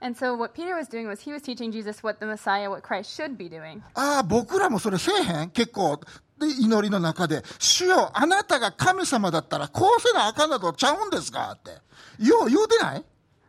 And so, what Peter was doing was he was teaching Jesus what the Messiah, what Christ should be doing. ああ、僕らもそれせえへん結構。で、祈りの中で、主よ、あなたが神様だったらこうせなあかんなとちゃうんですかって。よう言うてない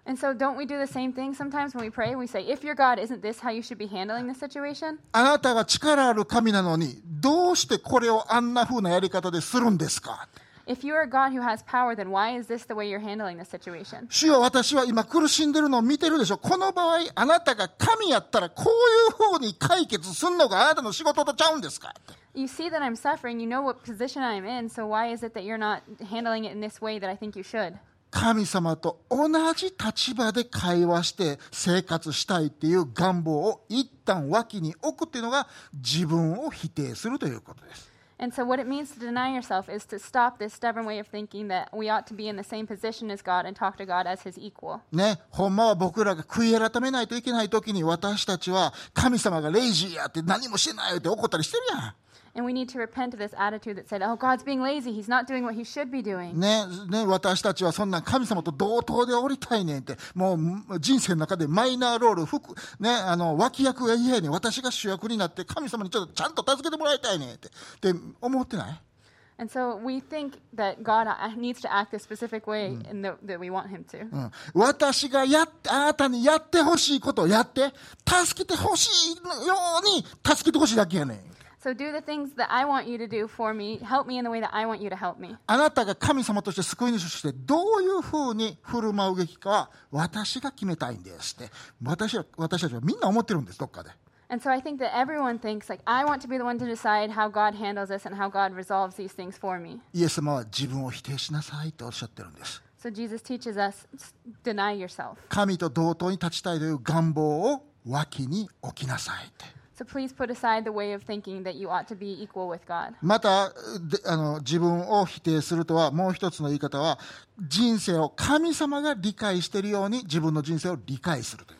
And so, don't we do the same thing sometimes when we pray? We say, If you're God, isn't this how you should be handling the situation? あなたが力ある神なのに、どうしてこれをあんな風なやり方でするんですか If you are a God who has power, then why is this the way you're handling the situation? 主よ、私は今苦しんでるのを見てるでしょ。この場合、あなたが神やったらこういう風に解決すんのがあなたの仕事とちゃうんですかって。You see that I'm suffering, you know what position I'm in, so why is it that you're not handling it in this way that I think you should? 神様と同じ立場で会話して生活したいっていう願望を一旦脇に置くっていうのが自分を否定するということです。And so, what it means to deny yourself is to stop this stubborn way of thinking that we ought to be in the same position as God and talk to God as His equal. ね、ほんまは僕らが悔い改めないといけない時に私たちは神様がレイジーやって何もしてないって怒ったりしてるやん。And we need to repent of this attitude that said, oh, God's being lazy. He's not doing what He should be doing. ね、ね、私たちはそんな神様と同等でおりたいねんって、もう人生の中でマイナーロール、服、ね、あの、脇役が嫌やねん。私が主役になって神様にちょっとちゃんと助けてもらいたいねんって、って思ってない And so we think that God uh, needs to act a specific way and that, that we want Him to. うん、私がやあなたにやってほしいことをやって、助けてほしいように助けてほしいだけやねん。So do the things that I want you to do for me. Help me in the way that I want you to help me. あなたが神様として救い主としてどういうふうに振る舞うべきかは私が決めたいんですって私は私たちはみんな思ってるんですどっかで And so I think that everyone thinks, like, I want to be the one to decide how God handles this and how God resolves these things for me. イエス様は自分を否定しなさいとおっしゃってるんです So Jesus teaches us deny yourself. 神と同等に立ちたいという願望を脇に置きなさいって So please put aside the way of thinking that you ought to be equal with God. またあの自分を否定するとはもう一つの言い方は人生を神様が理解しているように自分の人生を理解するという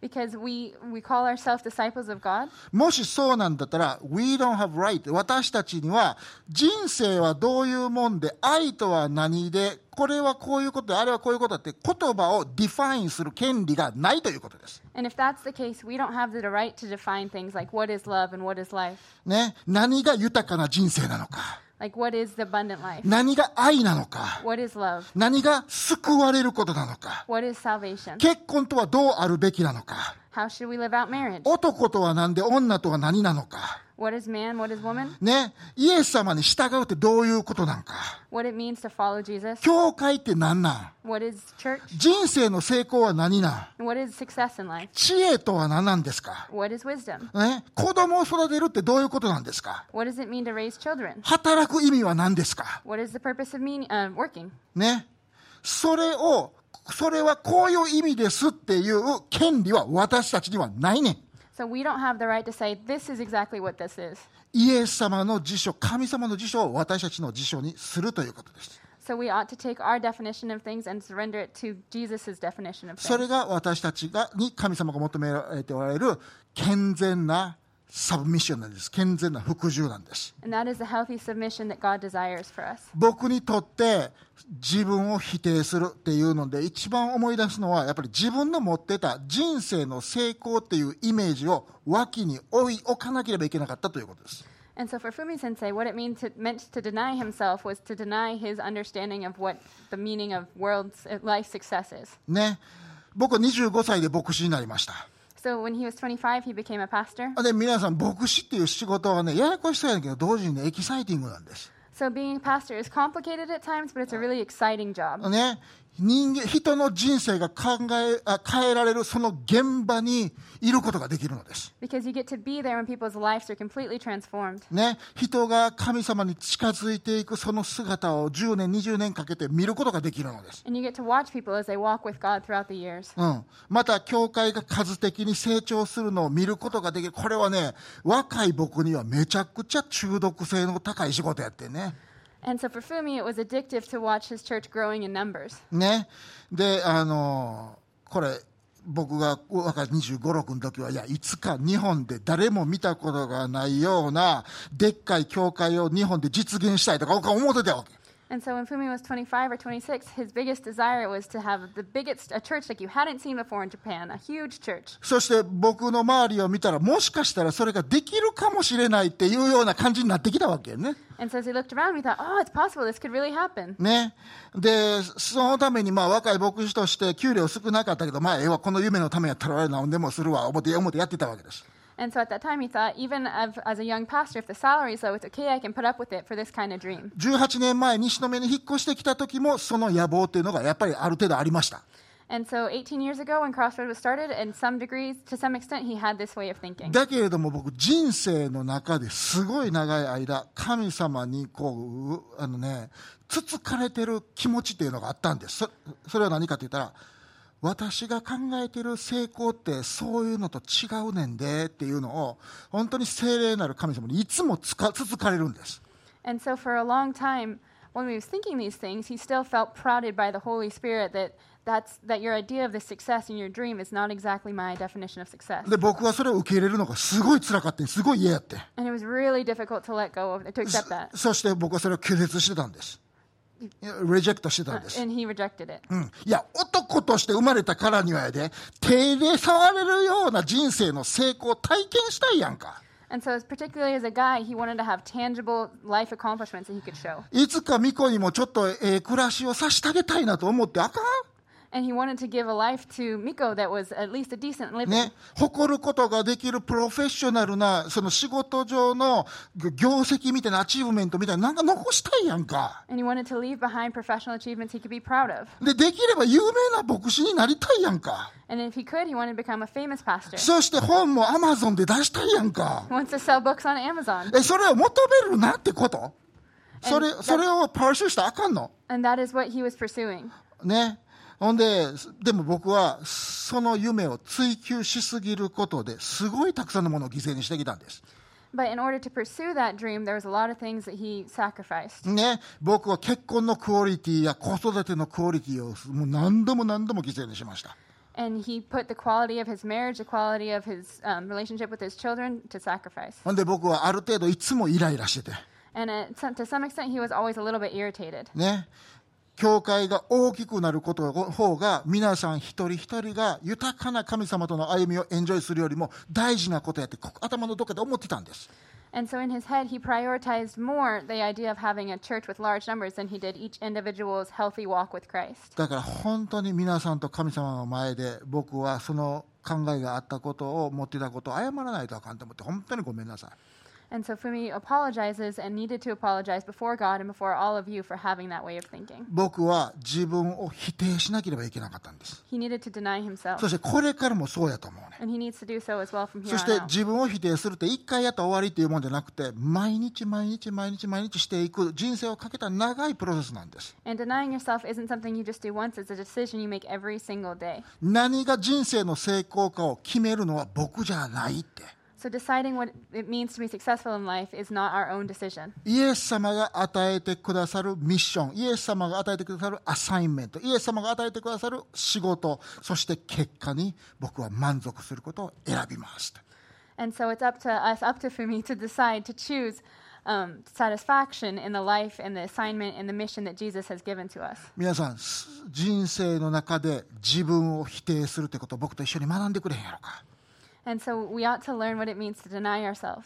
Because we, we call ourselves disciples of God. もしそうなんだったら We don't have right 私たちには人生はどういうもんで愛とは何でこれはこういうことであれはこういうことだって言葉をディファインする権利がないということです。And if that's the case, we don't have the right to define things like what is love and what is life. ね、何が豊かな人生なのか Like what is the abundant life? 何が愛なのか What is love? 何が救われることなのか What is salvation? 結婚とはどうあるべきなのか How should we live out marriage? 男とは何で女とは何なのか What is man? What is woman? ね、イエス様に従うってどういうことなんか What it means to follow Jesus? 教会って何なん What is church? 人生の成功は何なん what is success in life? 知恵とは何なんですか What is wisdom? ね、子供を育てるってどういうことなんですか What does it mean to raise children? 働く意味は何ですか What is the purpose of mean, uh, working? ね。それを、それはこういう意味ですっていう権利は私たちにはないねん。So we don't have the right to say, this is exactly what this is. イエス様の辞書、神様の辞書を私たちの辞書にするということです。So we ought to take our definition of things and surrender it to Jesus' definition of そ things. れが私たちがに神様が求められておられる健全なサブミッションなんです。健全な服従なんです。僕にとって自分を否定するっていうので一番思い出すのはやっぱり自分の持ってた人生の成功っていうイメージを脇に置い置かなければいけなかったということです。And so for Fumi Sensei, what it mean to, meant to deny himself was to deny his understanding of what the meaning of world life success is. ね。僕は25歳で牧師になりました。So when he was 25, he became a pastor. で、皆さん牧師っていう仕事はね、ややこしそうやねんけど同時にね、エキサイティングなんです。 So being a pastor is complicated at times, but it's a really exciting job. ね。 人,間人の人生が考え変えられるその現場にいることができるのです。ね、人が神様に近づいていくその姿を10年、20年かけて見ることができるのです。うん、また、教会が数的に成長するのを見ることができる。これはね、若い僕にはめちゃくちゃ中毒性の高い仕事やってね。ね。で、あのこれ、僕が若い25、6の時は、いや、いつか日本で誰も見たことがないような、でっかい教会を日本で実現したいとか、僕は思ってたわけ。And so when Fumi was 25 or 26, his biggest desire was to have the biggest, a church like you hadn't seen before in Japan, a huge church. そして僕の周りを見たら、もしかしたらそれができるかもしれないっていうような感じになってきたわけよね。And so as he looked around, we thought, oh, it's possible. This could really happen. ね。で、そのためにまあ若い牧師として給料少なかったけど、まあええわ、この夢のためやったら俺何でもするわ、思って、思ってやってたわけです。And so at that time, he thought, even of, as a young pastor, if the salary is low, it's okay. I can put up with it for this kind of dream. 18年前、西目に引っ越してきた時も、その野望っていうのがやっぱりある程度ありました。And so 18 years ago, when Crossroad was started, in some degrees, to some extent, he had this way of thinking. だけれども僕、人生の中ですごい長い間、神様にこう、うあのね、つつかれてる気持ちっていうのがあったんです。そそれは何かって言ったら、私が考えてる成功ってそういうのと違うねんでっていうのを、本当に聖霊なる神様にいつもつかつつかれるんです。And so for a long time, when he was thinking these things, he still felt prodded by the Holy Spirit that, that's, that your idea of the success in your dream is not exactly my definition of success. で、僕はそれを受け入れるのがすごい辛かったすごい嫌やって。And it was really difficult to let go of, to accept that. そして僕はそれを拒絶してたんです。いや、男として生まれたからにはやで、手に触れるような人生の成功を体験したいやんか。いつか巫女にもちょっとええ、暮らしをさしてあげたいなと思って、あかん。And he wanted to give a life to Miko that was at least a decent ん living. ね。誇ることができるプロフェッショナルな、その仕事上の業績みたいなアチーブメントみたいななんか残したいやんか。And he wanted to leave behind professional achievements he could be proud of. で、できれば有名な牧師になりたいやんか。And if he could, he wanted to become a famous pastor. そして本もアマゾンで出したいやんか。He wants to sell books on Amazon. え、それを求めるなってことそれ、それをパーシューしたらあかんの And that is what he was pursuing. ね。ほんで、でも僕はその夢を追求しすぎることですごいたくさんのものを犠牲にしてきたんです。But in order to pursue that dream, there was a lot of things that he sacrificed. ね。僕は結婚のクオリティや子育てのクオリティをもう何度も何度も犠牲にしました。And he put the quality of his marriage, the quality of his um, relationship with his children to sacrifice. ほんで僕はある程度いつもイライラしてて。And uh, to some extent, he was always a little bit irritated. ね。教会が大きくなることの方が皆さん一人一人が豊かな神様との歩みをエンジョイするよりも大事なことやってこ頭のどっかで思ってたんです。And so in his head, he prioritized more the idea of having a church with large numbers than he did each individual's healthy walk with Christ. だから本当に皆さんと神様の前で僕はその考えがあったことを持っていたことを謝らないとあかんと思って本当にごめんなさい。And so Fumi apologizes and needed to apologize before God and before all of you for having that way of thinking. 僕は自分を否定しなければいけなかったんです。He needed to deny himself. そしてこれからもそうやと思うね。And he needs to do so as well from here そし on て out. 自分を否定するって一回やったら終わりっていうもんじゃなくて毎日毎日毎日毎日していく人生をかけた長いプロセスなんです。And denying yourself isn't something you just do once, it's a decision you make every single day. 何が人生の成功かを決めるのは僕じゃないって。So deciding what it means to be successful in life is not our own decision. イエス様が与えてくださるミッション、イエス様が与えてくださるアサインメント、イエス様が与えてくださる仕事、そして結果に僕は満足することを選びます。And so it's up to us, up to Fumi, to decide to choose um, satisfaction in the life and the assignment and the mission that Jesus has given to us. 皆さん、す人生の中で自分を否定するってことを僕と一緒に学んでくれへんやろか。And so we ought to learn what it means to deny ourselves.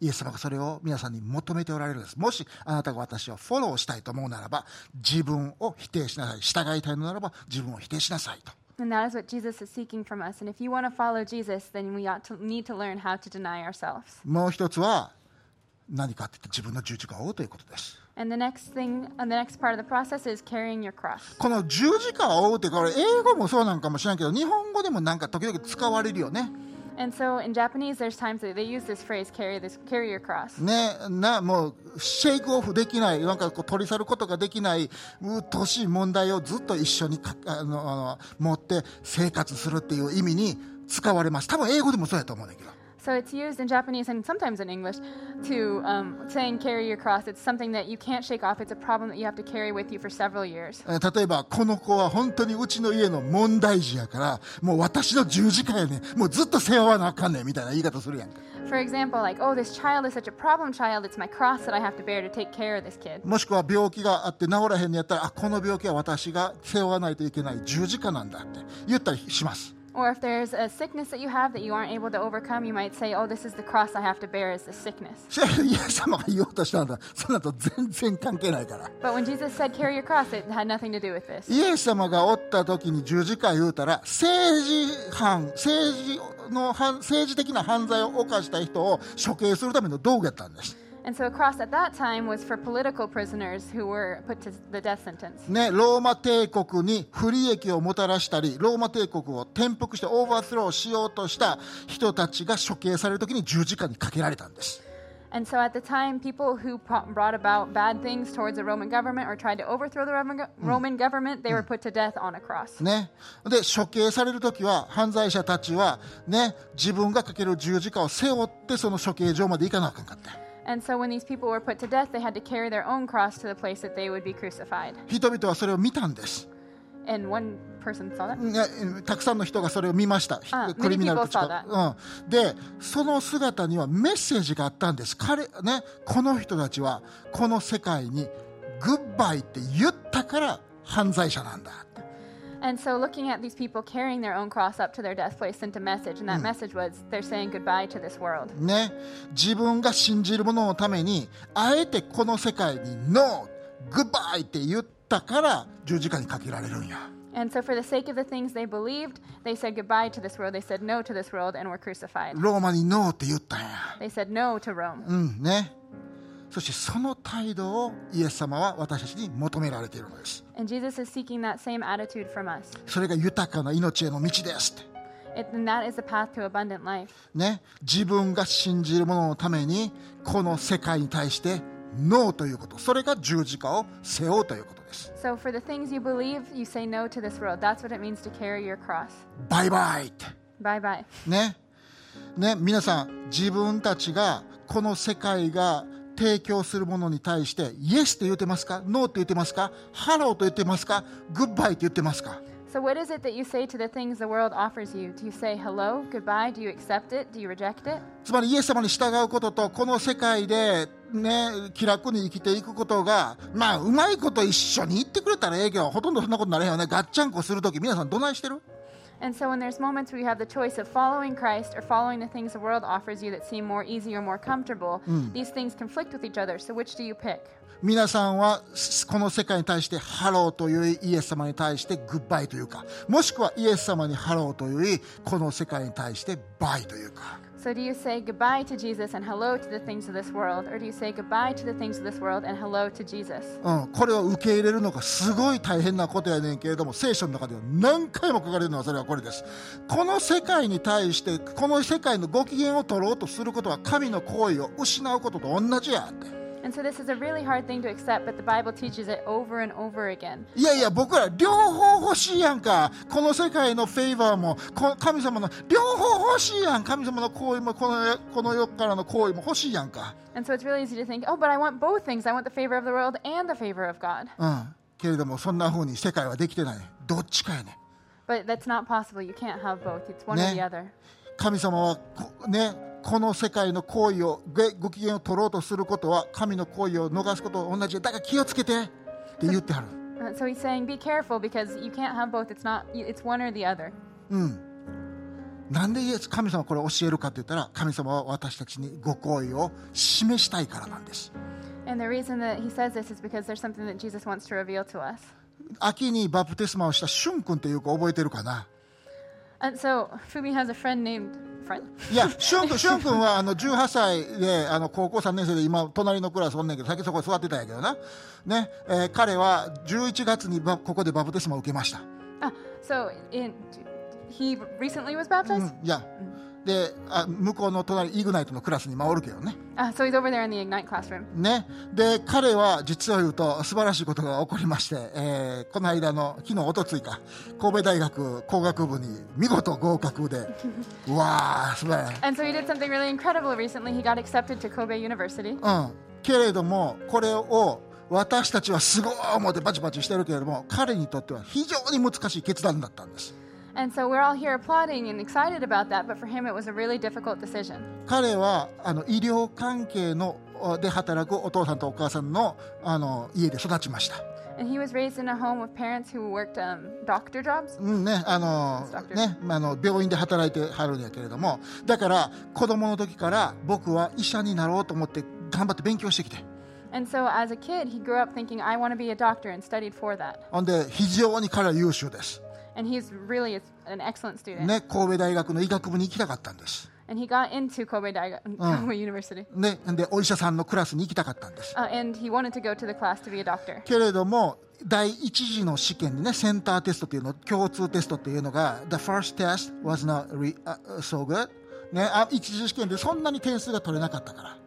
イエス様がそれを皆さんに求めておられるんです。もしあなたが私をフォローしたいと思うならば、自分を否定しなさい。従いたいのならば、自分を否定しなさいと。And that is what Jesus is seeking from us. And if you want to follow Jesus, then we ought to need to learn how to deny ourselves. もう一つは、何かって言って自分の十字架を追うということです。この十字架を追うってこれ英語もそうなんかもしれないけど日本語でもなんか時々使われるよね。ね、な、もうシェイクオフできない、なんかこう取り去ることができない、う年問題をずっと一緒にかあのあの持って生活するっていう意味に使われます。多分英語でもそうやと思うんだけど。So it's used in Japanese and sometimes in English to um, saying carry your cross. It's something that you can't shake off. It's a problem that you have to carry with you for several years. えー例えば、この子は本当にうちの家の問題児やから、もう私の十字架やねんもうずっと背負わなあかんねんみたいな言い方するやんか。For example, like, oh, this child is such a problem child. It's my cross that I have to bear to take care of this kid. もしくは病気があって治らへんのやったら、あ、この病気は私が背負わないといけない十字架なんだって言ったりします。Or if there's a sickness that you have that you aren't able to overcome, you might say, oh, this is the cross I have to bear is the sickness. イエス様が言おうとしたんだ。そんなと全然関係ないから。But when Jesus said carry your cross, it had nothing to do with this. イエス様がおった時に十字架言うたら、政治犯、政治の犯、政治的な犯罪を犯した人を処刑するための道具やったんです。And so a cross at that time was for political prisoners who were put to the death sentence. ね、ローマ帝国に不利益をもたらしたり、ローマ帝国を転覆してオーバースローしようとした人たちが処刑される時に十字架にかけられたんです。And so at the time, people who brought about bad things towards the Roman government or tried to overthrow the Roman, Roman government, they were put to death on a cross. ね。で、処刑される時は、犯罪者たちは、ね、自分がかける十字架を背負って、その処刑場まで行かなあかんかった。And so when these people were put to death, they had to carry their own cross to the place that they would be crucified. 人々はそれを見たんです。And one person saw that. ね、たくさんの人がそれを見ました。あクリミナルたちが。うん。で、その姿にはメッセージがあったんです。彼、ね、この人たちは、この世界に、グッバイって言ったから犯罪者なんだ。And so looking at these people carrying their own cross up to their death place sent a message, and that message was they're saying goodbye to this world. ね、自分が信じるもののために、あえてこの世界に No! Goodbye! って言ったから十字架にかけられるんや。And so, for the sake of the things they believed, they said goodbye to this world. They said no to this world and were crucified. ローマに No って言ったんや。They said no to Rome. うんね。そしてその態度をイエス様は私たちに求められているのです。And Jesus is seeking that same attitude from us. それが豊かな命への道ですって。It, that is the path to abundant life. ね、自分が信じるもののためにこの世界に対してノーということそれが十字架を背負うということです So for the things you believe, you say no to this world. That's what it means to carry your cross. バイバイって Bye bye. ねね皆さん自分たちがこの世界が提供するものに対してイエスって言ってますかノーって言ってますかハローと言ってますかグッバイって言ってますか So what is it that you say to the things the world offers you? Do you say hello, goodbye? Do you accept it? Do you reject it? つまりイエス様に従うこととこの世界でね気楽に生きていくことがまあうまいこと一緒に言ってくれたらええけどほとんどそんなことなれへんよねガッチャンコするとき皆さんどないしてる？And so when there's moments where you have the choice of following Christ or following the things the world offers you that seem more easy or more comfortable, these things conflict with each other. So which do you pick? 皆さんはすこの世界に対してハローというイエス様に対してグッバイというかもしくはイエス様にハローというこの世界に対してバイというか So do you say goodbye to Jesus and hello to the things of this world? Or do you say goodbye to the things of this world and hello to Jesus? うん、これを受け入れるのがすごい大変なことやねんけれども聖書の中では何回も書かれるのはそれはこれですこの世界に対してこの世界のご機嫌を取ろうとすることは神の好意を失うことと同じやって And so this is a really hard thing to accept, but the Bible teaches it over and over again. And so it's really easy to think, oh, but I want both things. I want the favor of the world and the favor of God. But that's not possible. You can't have both. It's one or the other. 神様は、ね、この世界の行為をごご機嫌を取ろうとすることは神の行為を逃すことと同じだから気をつけてって言ってはる Uh, So he's saying, be careful because you can't have both. It's not. It's one or the other. なんでイエス神様はこれを教えるかって言ったら神様は私たちにご行為を示したいからなんです And the reason that he says this is because there's something that Jesus wants to reveal to us. 秋にバプテスマをしたシュン君っていう子覚えてるかな And so Fubi has a friend named. いや、シュン君、シュン君はあの18歳であの高校3年生で今、隣のクラスおんねんけど、先そこに座ってたんやけどな、ねえー彼は11月にばここでバプテスマを受けました。Ah, so in, he recently was baptized? いや、であ向こうの隣イグナイトのクラスに回るけどね Uh, so he's over there in the Ignite classroom. ねで彼は実を言うと素晴らしいことが起こりまして、えーこの間の昨日おとついか神戸大学工学部に見事合格で うわー素晴らしい And so he did something really incredible recently. He got accepted to Kobe University. うん、けれどもこれを私たちはすごい思ってバチバチしてるけれども彼にとっては非常に難しい決断だったんです And so we're all here applauding and excited about that, but for him it was a really difficult decision. 彼はあの医療関係のおで働くお父さんとお母さんのあの家で育ちました、 And he was raised in a home with parents who worked um, doctor jobs. うんねあの Doctor ねあの病院で働いてはるんやけれどもだから子供の時から僕は医者になろうと思って頑張って勉強してきて And so as a kid, he grew up thinking, I want to be a doctor and studied for that. ほんで非常に彼は優秀です、 And he's really an excellent student. ね、神戸大学の医学部に行きたかったんです And he got into Kobe, Daiga- Kobe University. ね、でお医者さんのクラスに行きたかったんです Uh, and he wanted to go to the class to be a doctor. けれども第一次の試験でねセンターテストっていうの共通テストっていうのが The first test was not re, uh, so good ねあ一次試験でそんなに点数が取れなかったから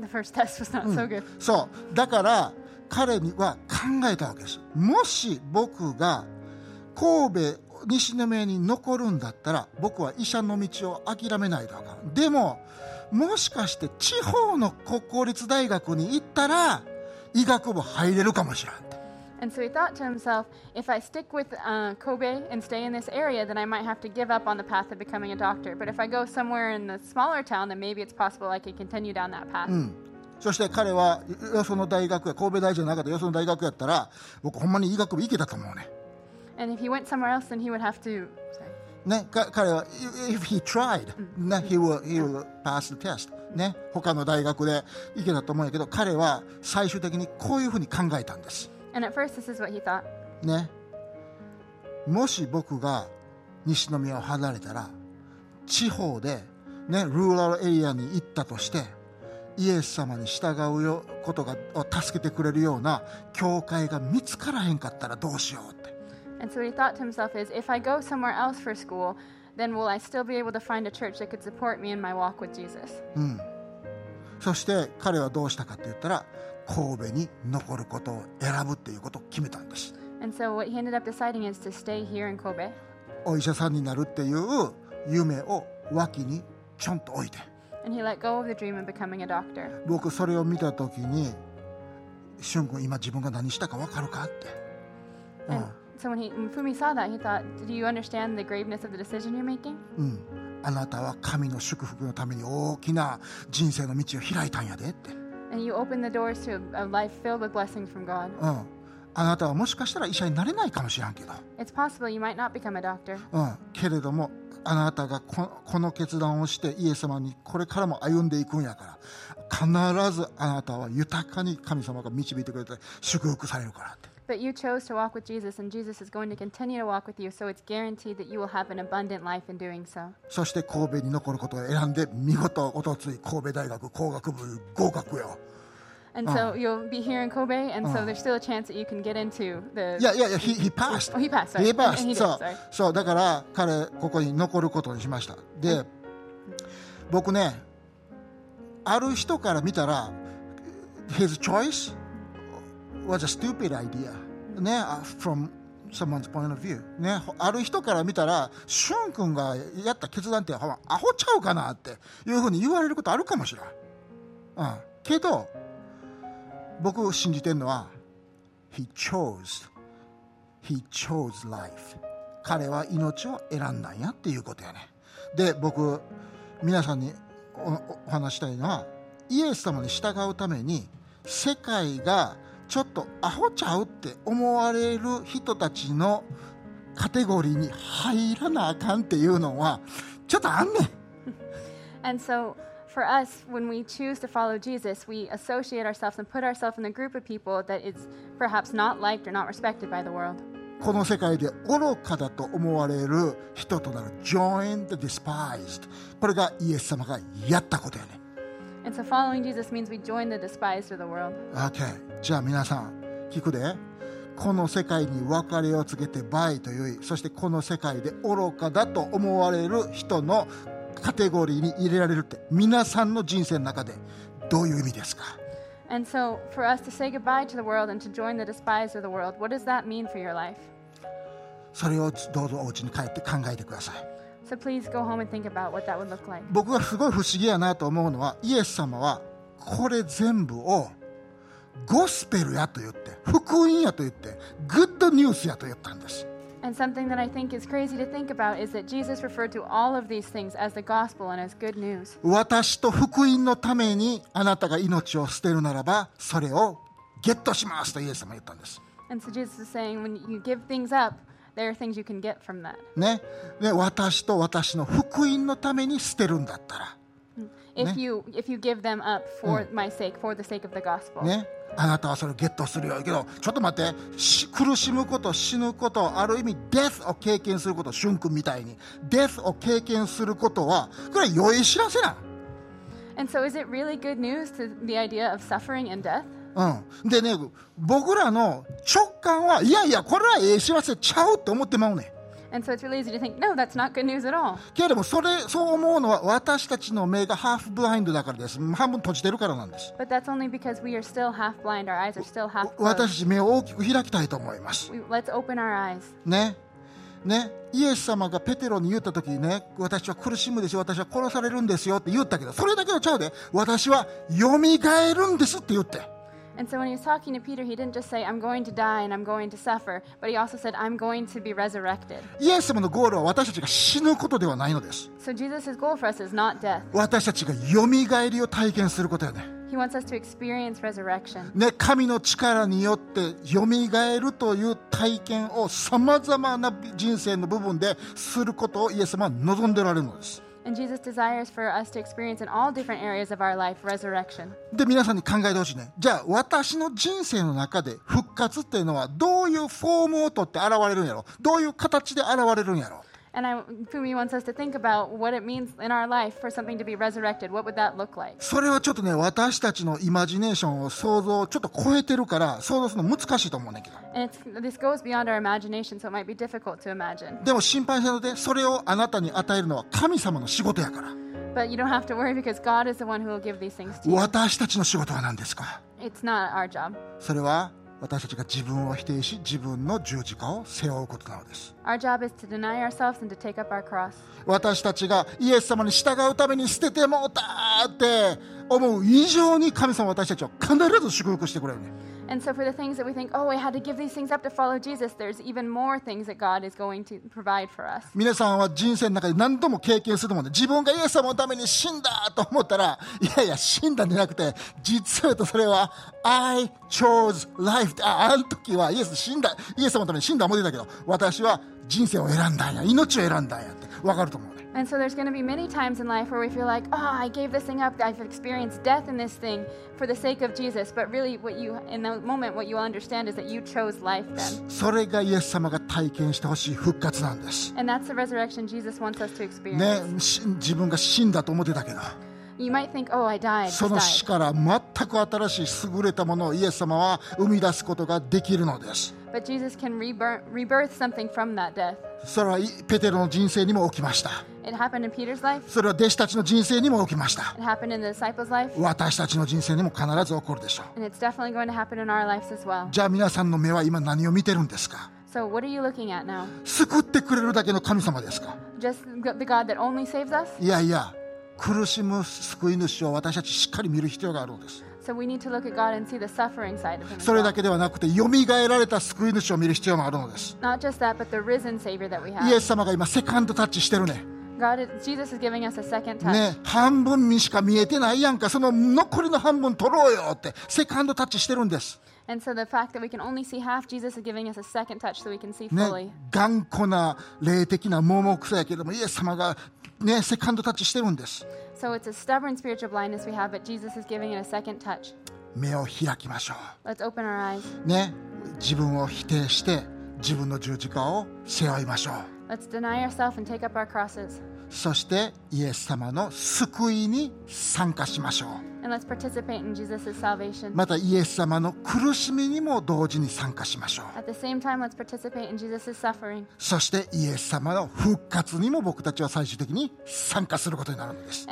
The first test was not so good. そうだから彼には考えたわけですもし僕が神戸西宮に残るんだったら僕は医者の道を諦めないとあかんでももしかして地方の国公立大学に行ったら医学部入れるかもしれん And so he thought to himself, if I stick with uh, Kobe and stay in this area, then I might have to give up on the path of becoming a doctor. But if I go somewhere in the smaller town, then maybe it's possible I could continue down that path. そして彼はよその大学や神戸大じゃなかったよその大学やったら僕ほんまに医学部行けたと思うね And if he went somewhere else, then he would have to. Sorry. ねか彼は if he tried、ね、he will, he will pass the test ね他の大学で行けたと思うんやけど彼は最終的にこういうふうに考えたんです And at first, this is what he thought. ねもし僕が西宮を離れたら地方でねルーラルエリアに行ったとしてイエス様に従うよことがを助けてくれるような教会が見つからへんかったらどうしようって And so what he thought to himself is, if I go somewhere else for school, then will I still be able to find a church that could support me in my walk with Jesus? そして彼はどうしたかって言ったら神戸に残ることを選ぶっていうことを決めたんです And so what he ended up deciding is to stay here in Kobe. お医者さんになるっていう夢を脇にちょんと置いて And he let go of the dream of becoming a doctor. 僕それを見た時に「しゅん君今自分が何したか分かるか?」って、うん And So when he, Fumi saw that, he thought, Do you understand the graveness of the decision you're making? あなたは神の祝福のために大きな人生の道を開いたんやでって。うん、あなたはもしかしたら医者になれないかもしれんけど。うん、けれども、あなたがこ,この決断をして、イエス様にこれからも歩んでいくんやから、必ずあなたは豊かに神様が導いてくれて祝福されるからって。But you chose to walk with Jesus, and Jesus is going to continue to walk with you, so it's guaranteed that you will have an abundant life in doing so. そして神戸に残ることを選んで見事おとつい神戸大学工学部合格よ And so you'll be here in Kobe, and so there's still a chance that you can get into the. いやいやいや he, he passed Oh, he passed, sorry. he passed And he did, そう sorry. そうだから彼ここに残ることにしましたで僕ねある人から見たら his choice was a stupid idea ね from someone's point of view. ねある人から見たらしゅん君がやった決断ってアホちゃうかなっていうふうに言われることあるかもしれん、うん、けど僕信じてるのは he chose He chose life. 彼は命を選んだんやっていうことやね。で僕皆さんにおお話したいのはイエス様に従うために世界がちょっとアホちゃうって思われる人たちのカテゴリーに入らなあかんっていうのはちょっとあんねん And so, for us, when we choose to follow Jesus, we associate ourselves and put ourselves in the group of people that is perhaps not liked or not respected by the world. この世界で愚かだと思われる人となる Join the despised これがイエス様がやったことやね And so, following Jesus means we join the despised of the world. OK じゃあ皆さん聞くでこの世界に別れを告げてバイというそしてこの世界で愚かだと思われる人のカテゴリーに入れられるって皆さんの人生の中でどういう意味ですか And so, for us to say goodbye to the world and to join the despised of the world, what does that mean for your life? それをどうぞお家に帰って考えてください So, please go home and think about what that would look like. 僕がすごい不思議やなと思うのはイエス様はこれ全部をゴスペルやと言って福音やと言ってグッドニュースやと言ったんです And something that I think is crazy to think about is that Jesus referred to all of these things as the gospel and as good news. 私と福音のためにあなたが命を捨てるならばそれをゲットしますとイエス様は言ったんです And so, Jesus is saying when you give things up, ね、で私と私の福音のために捨てるんだったら。ね、あなたはそれをゲットするよけどちょっと待って。苦しむこと死ぬことある意味デスを経験すること俊君みたいに。デスを経験することはこれは良い知らせな。うんでね僕らの直感はいやいやこれはええ知らせちゃうって思ってまうねん And so, it's really easy to think, no, that's not good news at all. けれどもそれそう思うのは私たちの目がハーフブラインドだからです半分閉じてるからなんです But that's only because we are still half blind. Our eyes are still half 私た.ち目を大きく開きたいと思います We, let's open our eyes. ねねイエス様がペテロに言った時にね私は苦しむでしょ私は殺されるんですよって言ったけどそれだけのちゃうで私はよみがえるんですって言って And so, when he was talking to Peter, he didn't just say, I'm going to die and I'm going to suffer, but he also said, I'm going to be resurrected. イエス様のゴールは私たちが死ぬことではないのです So, Jesus' goal for us is not death. 私たちがよみがえりを体験することよね He wants us to experience resurrection. ね神の力によってよみがえるという体験をさまざまな人生の部分ですることをイエス様は望んでおられるのです And Jesus desires for us to experience in all different areas of our life resurrection. で皆さんに考えてほしいねじゃあ私の人生の中で復活っていうのはどういうフォームをとって現れるんやろどういう形で現れるんやろ And I, Fumi wants us to think about what it means in our life for something to be resurrected. What would that look like? それはちょっとね私たちのイマジネーションを想像をちょっと超えてるから想像するの難しいと思うねんけど And this goes beyond our imagination, so it might be difficult to imagine. でも心配せんのでそれをあなたに与えるのは神様の仕事やから But you don't have to worry because God is the one who will give these things to you. 私たちの仕事は何ですか It's not our job. それは私たちが自分を否定し自分の十字架を背負うことなのです Our job is to deny ourselves and to take up our cross. 私たちがイエス様に従うために捨ててもうたって思う以上に神様は私たちを必ず祝福してくれるね And so, for the things that we think, oh, I had to give these things up to follow Jesus, there's even more things that God is going to provide for us. 皆さんは人生の中で何度も経験すると思うんで自分がイエス様のために死んだと思ったらいやいや死んだんじゃなくて実は言うとそれは I chose life ああの時はイエス死んだイエス様のために死んだ思い出だけど私は人生を選んだんや命を選んだんやって分かると思う And so, there's going to be many times in life where we feel like, oh, I gave this thing up. I've experienced death in this thing for the sake of Jesus. But really, what you, in the moment, what you will understand is that you chose life then. それがイエス様が体験してほしい復活なんです And that's the resurrection Jesus wants us to experience. ねし自分が死んだと思ってたけど You might think, oh, I died. そ Just の died. 死から全く新しい優れたものをイエス様は生み出すことができるのです But Jesus can rebirth, rebirth something from that death. それはペテロの人生にも起きました。それは弟子たちの人生にも起きました。私たちの人生にも必ず起こるでしょう。じゃあ皆さんの目は今何を見てるんですか、救ってくれるだけの神様ですか？いやいや、苦しむ救い主を私たちしっかり見る必要があるんです。それだけではなくて、よみがえられた救い主を見る必要があるのです。That, イエス様が今、セカンドタッチしてるね。God, Jesus is giving us a second touch. ね半分にしか見えてないやんか、その残りの半分取ろうよって、セカンドタッチしてるんです。頑固な霊的な盲目さやけども、イエス様が、ね、セカンドタッチしてるんです。So it's a stubborn spiritual blindness we have, but Jesus is giving it a second touch. 目を開きましょ Let's open our eyes. うね自分を否定して自分の十字架を背負いましょう Let's deny ourselves and take up our crosses. そしてイエス様の救いに参加しましょう。またイエス様の苦しみにも同時に参加しましょう。そしてイエス様の復活にも僕たちは最終的に参加することになるんです。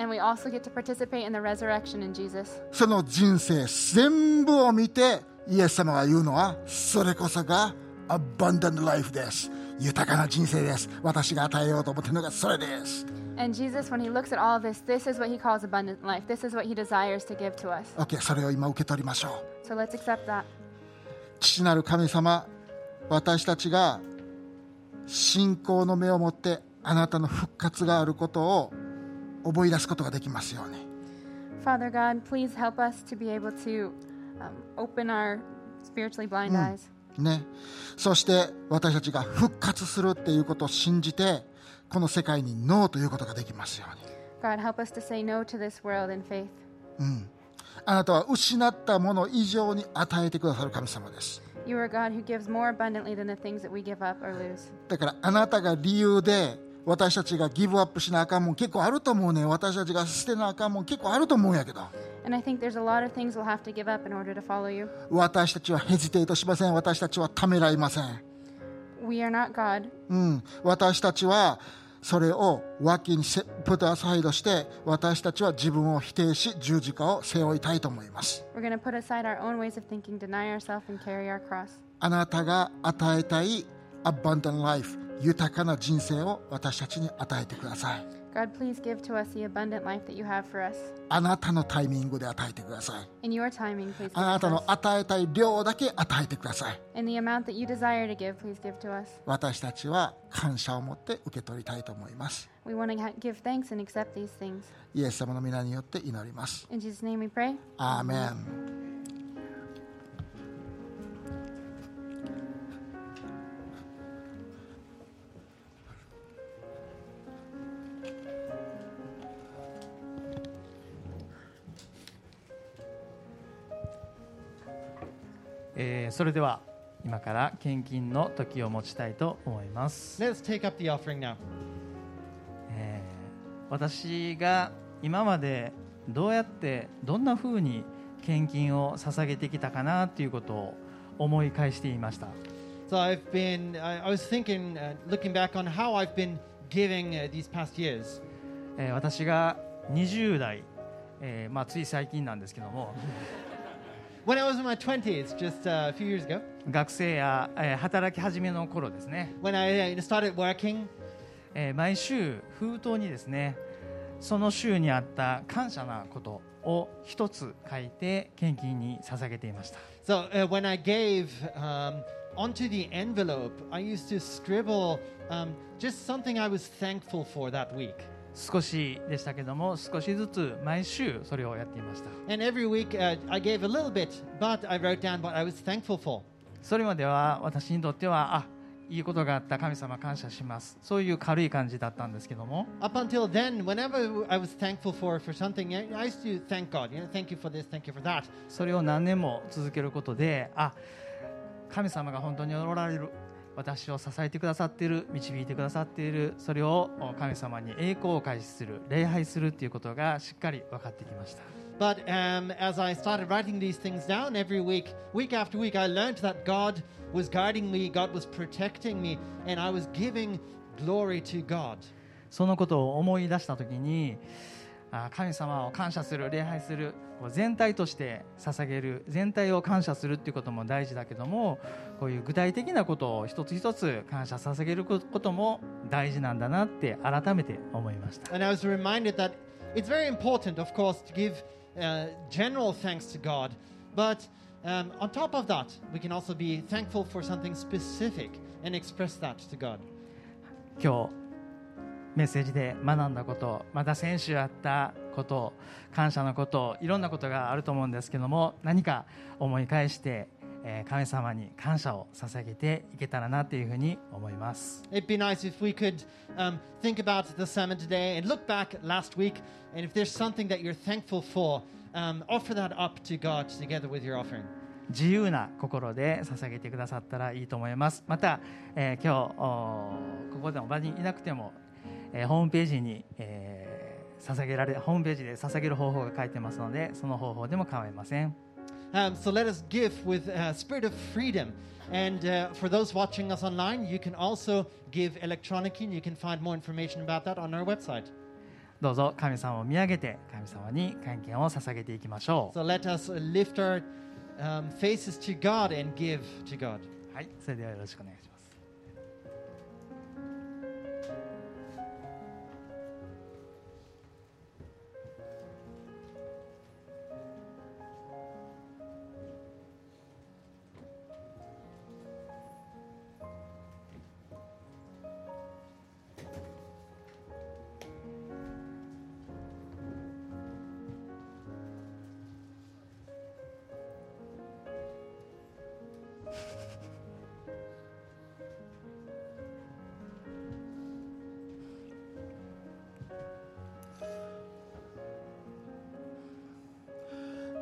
その人生全部を見てイエス様が言うのはそれこそがアバンダントライフです。豊かな人生です私が与えようと思っているのがそれです And Jesus, when he looks at all of this, this is what he calls abundant life. This is what he desires to give to us. OK それを今受け取りましょう So let's accept that. 父なる神様私たちが信仰の目を持ってあなたの復活があることを思い出すことができますように Father God, please help us to be able to um, open our spiritually blind eyes. ね、そして私たちが復活するっていうことを信じてこの世界にノーということができますように。うん、あなたは失ったもの以上に与えてくださる神様です。だからあなたが理由で私たちがギブアップしなあかんも結構あると思うね。私たちが捨てなあかんも結構あると思うんやけど。私たちはヘジテートしません。私たちはためらいません、うん、私たちはそれを脇にセプトアサイドして私たちは自分を否定し十字架を背負いたいと思います。あなたが与えたいアバンダンライフ。豊かな人生を私たちに与えてください God, please give to us the abundant life that you have for us. あなたのタイミングで与えてください In your timing, please あ give な it たの.与えたい量だけ与えてください In the amount that you desire to give, please give to us. 私たちは感謝を持って受け取りたいと思います We want to give thanks and accept these things. イエス様の皆によって祈ります In Jesus' name we pray. アーメンえーそれでは今から献金の時を持ちたいと思います、Let's take up the offering now. えー私が今までどうやってどんなふうに献金を捧げてきたかなということを思い返していました So I've been, I, was thinking, uh, looking back on how I've been giving uh, these past years. えー私が20代、えーまあ、つい最近なんですけども When I was in my 20s, just uh, a few years ago, 学生や、えー働き始めの頃ですね、when I uh, started working, えー毎週封筒にですねその週にあった感謝なことを一つ書いて献金に捧げていました so uh, when I gave um, onto the envelope, I used to scribble um, just something I was thankful for that week. 少しでしたけども少しずつ毎週それをやっていました、それまでは私にとってはあいいことがあった神様感謝します。そういう軽い感じだったんですけども。それを何年も続けることであ神様が本当に私を支えてくださっている導いてくださっているそれを神様に栄光を返しする礼拝するっていうことがしっかり分かってきました But um, as I started writing these things down every week, week after week, I learned that God was guarding me, God was protecting me, and I was giving glory to God. そのことを思い出した時にあ神様を感謝する礼拝する全体として捧げる全体を感謝するっていうことも大事だけどもこういう具体的なことを一つ一つ感謝捧げることも大事なんだなって改めて思いました And I was reminded that it's very important, of course, to give uh, general thanks to God, but um, on top of that, we can also be thankful for something specific and express that to God. 今日メッセージで学んだことまた先週あったこと感謝のこといろんなことがあると思うんですけども何か思い返して、えー神様に感謝を捧げていけたらなというふうに思います It'd be nice if we could um, think about the sermon today and look back last week, and if there's something that you're thankful for, um, offer that up to God together with your offering. 自由な心で捧げてくださったらいいと思いますまた、えー今日おここでの場にいなくても、えーホームページに、えー捧げられホームページで捧げる方法が書いてますのでその方法でも構いません Um, so let us give with a spirit of freedom. And uh, for those watching us online, you can also give electronically, and you can find more information about that on our website. どうぞ神様を見上げて神様に献金を捧げていきましょ So let us lift our um, faces to God and give to God. うはいそれではよろしくお願いします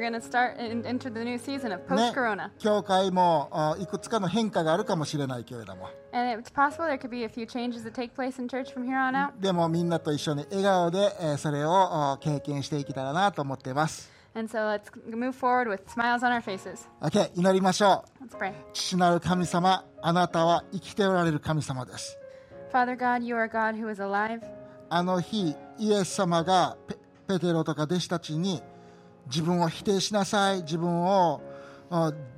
ね、教会も、uh, いくつかの変化があるかもしれないけれども。でもみんなと一緒に笑顔で、え、それを、uh, 経験していけたらなと思っています。And so let's move forward with smiles on our faces. Okay, 祈りましょう。Let's 父なる神様、あなたは生きておられる神様です are God who is alive. あの日、イエス様が,ペテロとか弟子たちに自分を否定しなさい自分を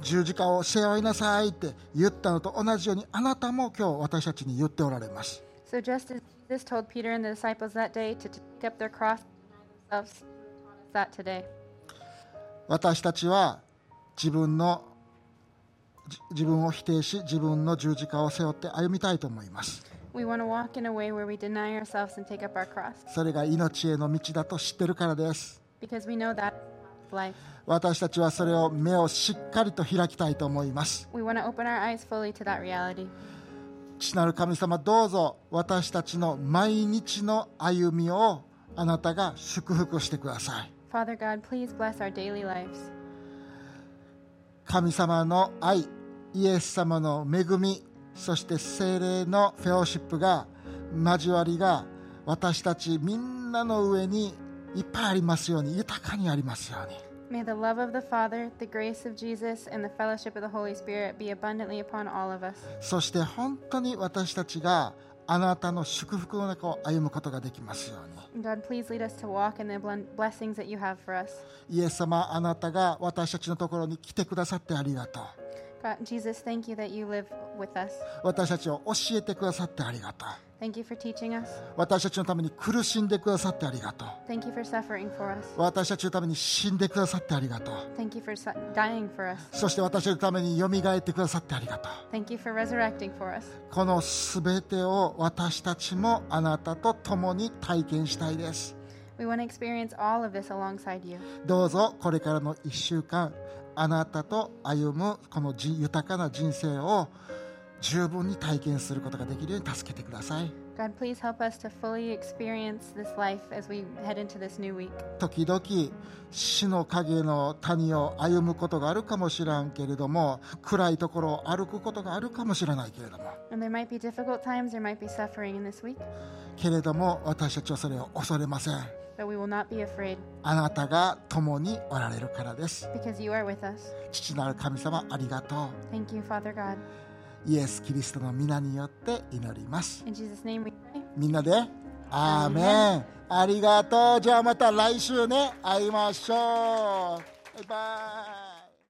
十字架を背負いなさいって言ったのと同じようにあなたも今日私たちに言っておられます。私たちは自分の自分を否定し自分の十字架を背負って歩みたいと思います。それが命への道だと知ってるからです。私たちはそれを目をしっかりと開きたいと思います.父なる神様どうぞ私たちの毎日の歩みをあなたが祝福してください Father God, please bless our daily lives. 神様の愛イエス様の恵みそして精霊のフェローシップが交わりが私たちみんなの上にいっぱいありますように豊かにありますように May the love of the Father, the grace of Jesus, and the fellowship of the Holy Spirit be abundantly upon all of us. そして本当に私たちがあなたの祝福の中を歩むことができますように God, please lead us to walk in the blessings that you have for us. イエス様あなたが私たちのところに来てくださってありがとう God, Jesus, thank you that you live with us. 私たちを教えてくださってありがとう Thank you for teaching us. 私たちのために苦しんでくださってありがとう Thank you for suffering for us. 私たちのために死んでくださってありがとう Thank you for dying for us. そして私たちのためによみがえってくださってありがとう Thank you for resurrecting for us. このすべてを私たちもあなたと共に体験したいです We want to experience all of this alongside you. どうぞこれからの1週間あなたと歩むこのじ豊かな人生を十分に体験することができるように助けてください God, please help us to fully experience this life as we head into this new week. 時々死の影の谷を歩むことがあるかもしれんけれども暗いところを歩くことがあるかもしれないけれども And there might be difficult times, there might be suffering in this week, けれども私たちはそれを恐れません but we will not be afraid あなたが共におられるからです because you are with us. 父なる神様ありがと Thank you, Father God. うイエス・キリストの皆によって祈ります.みんなでアーメンありがとう。じゃあまた来週ね。会いましょう。バイバイ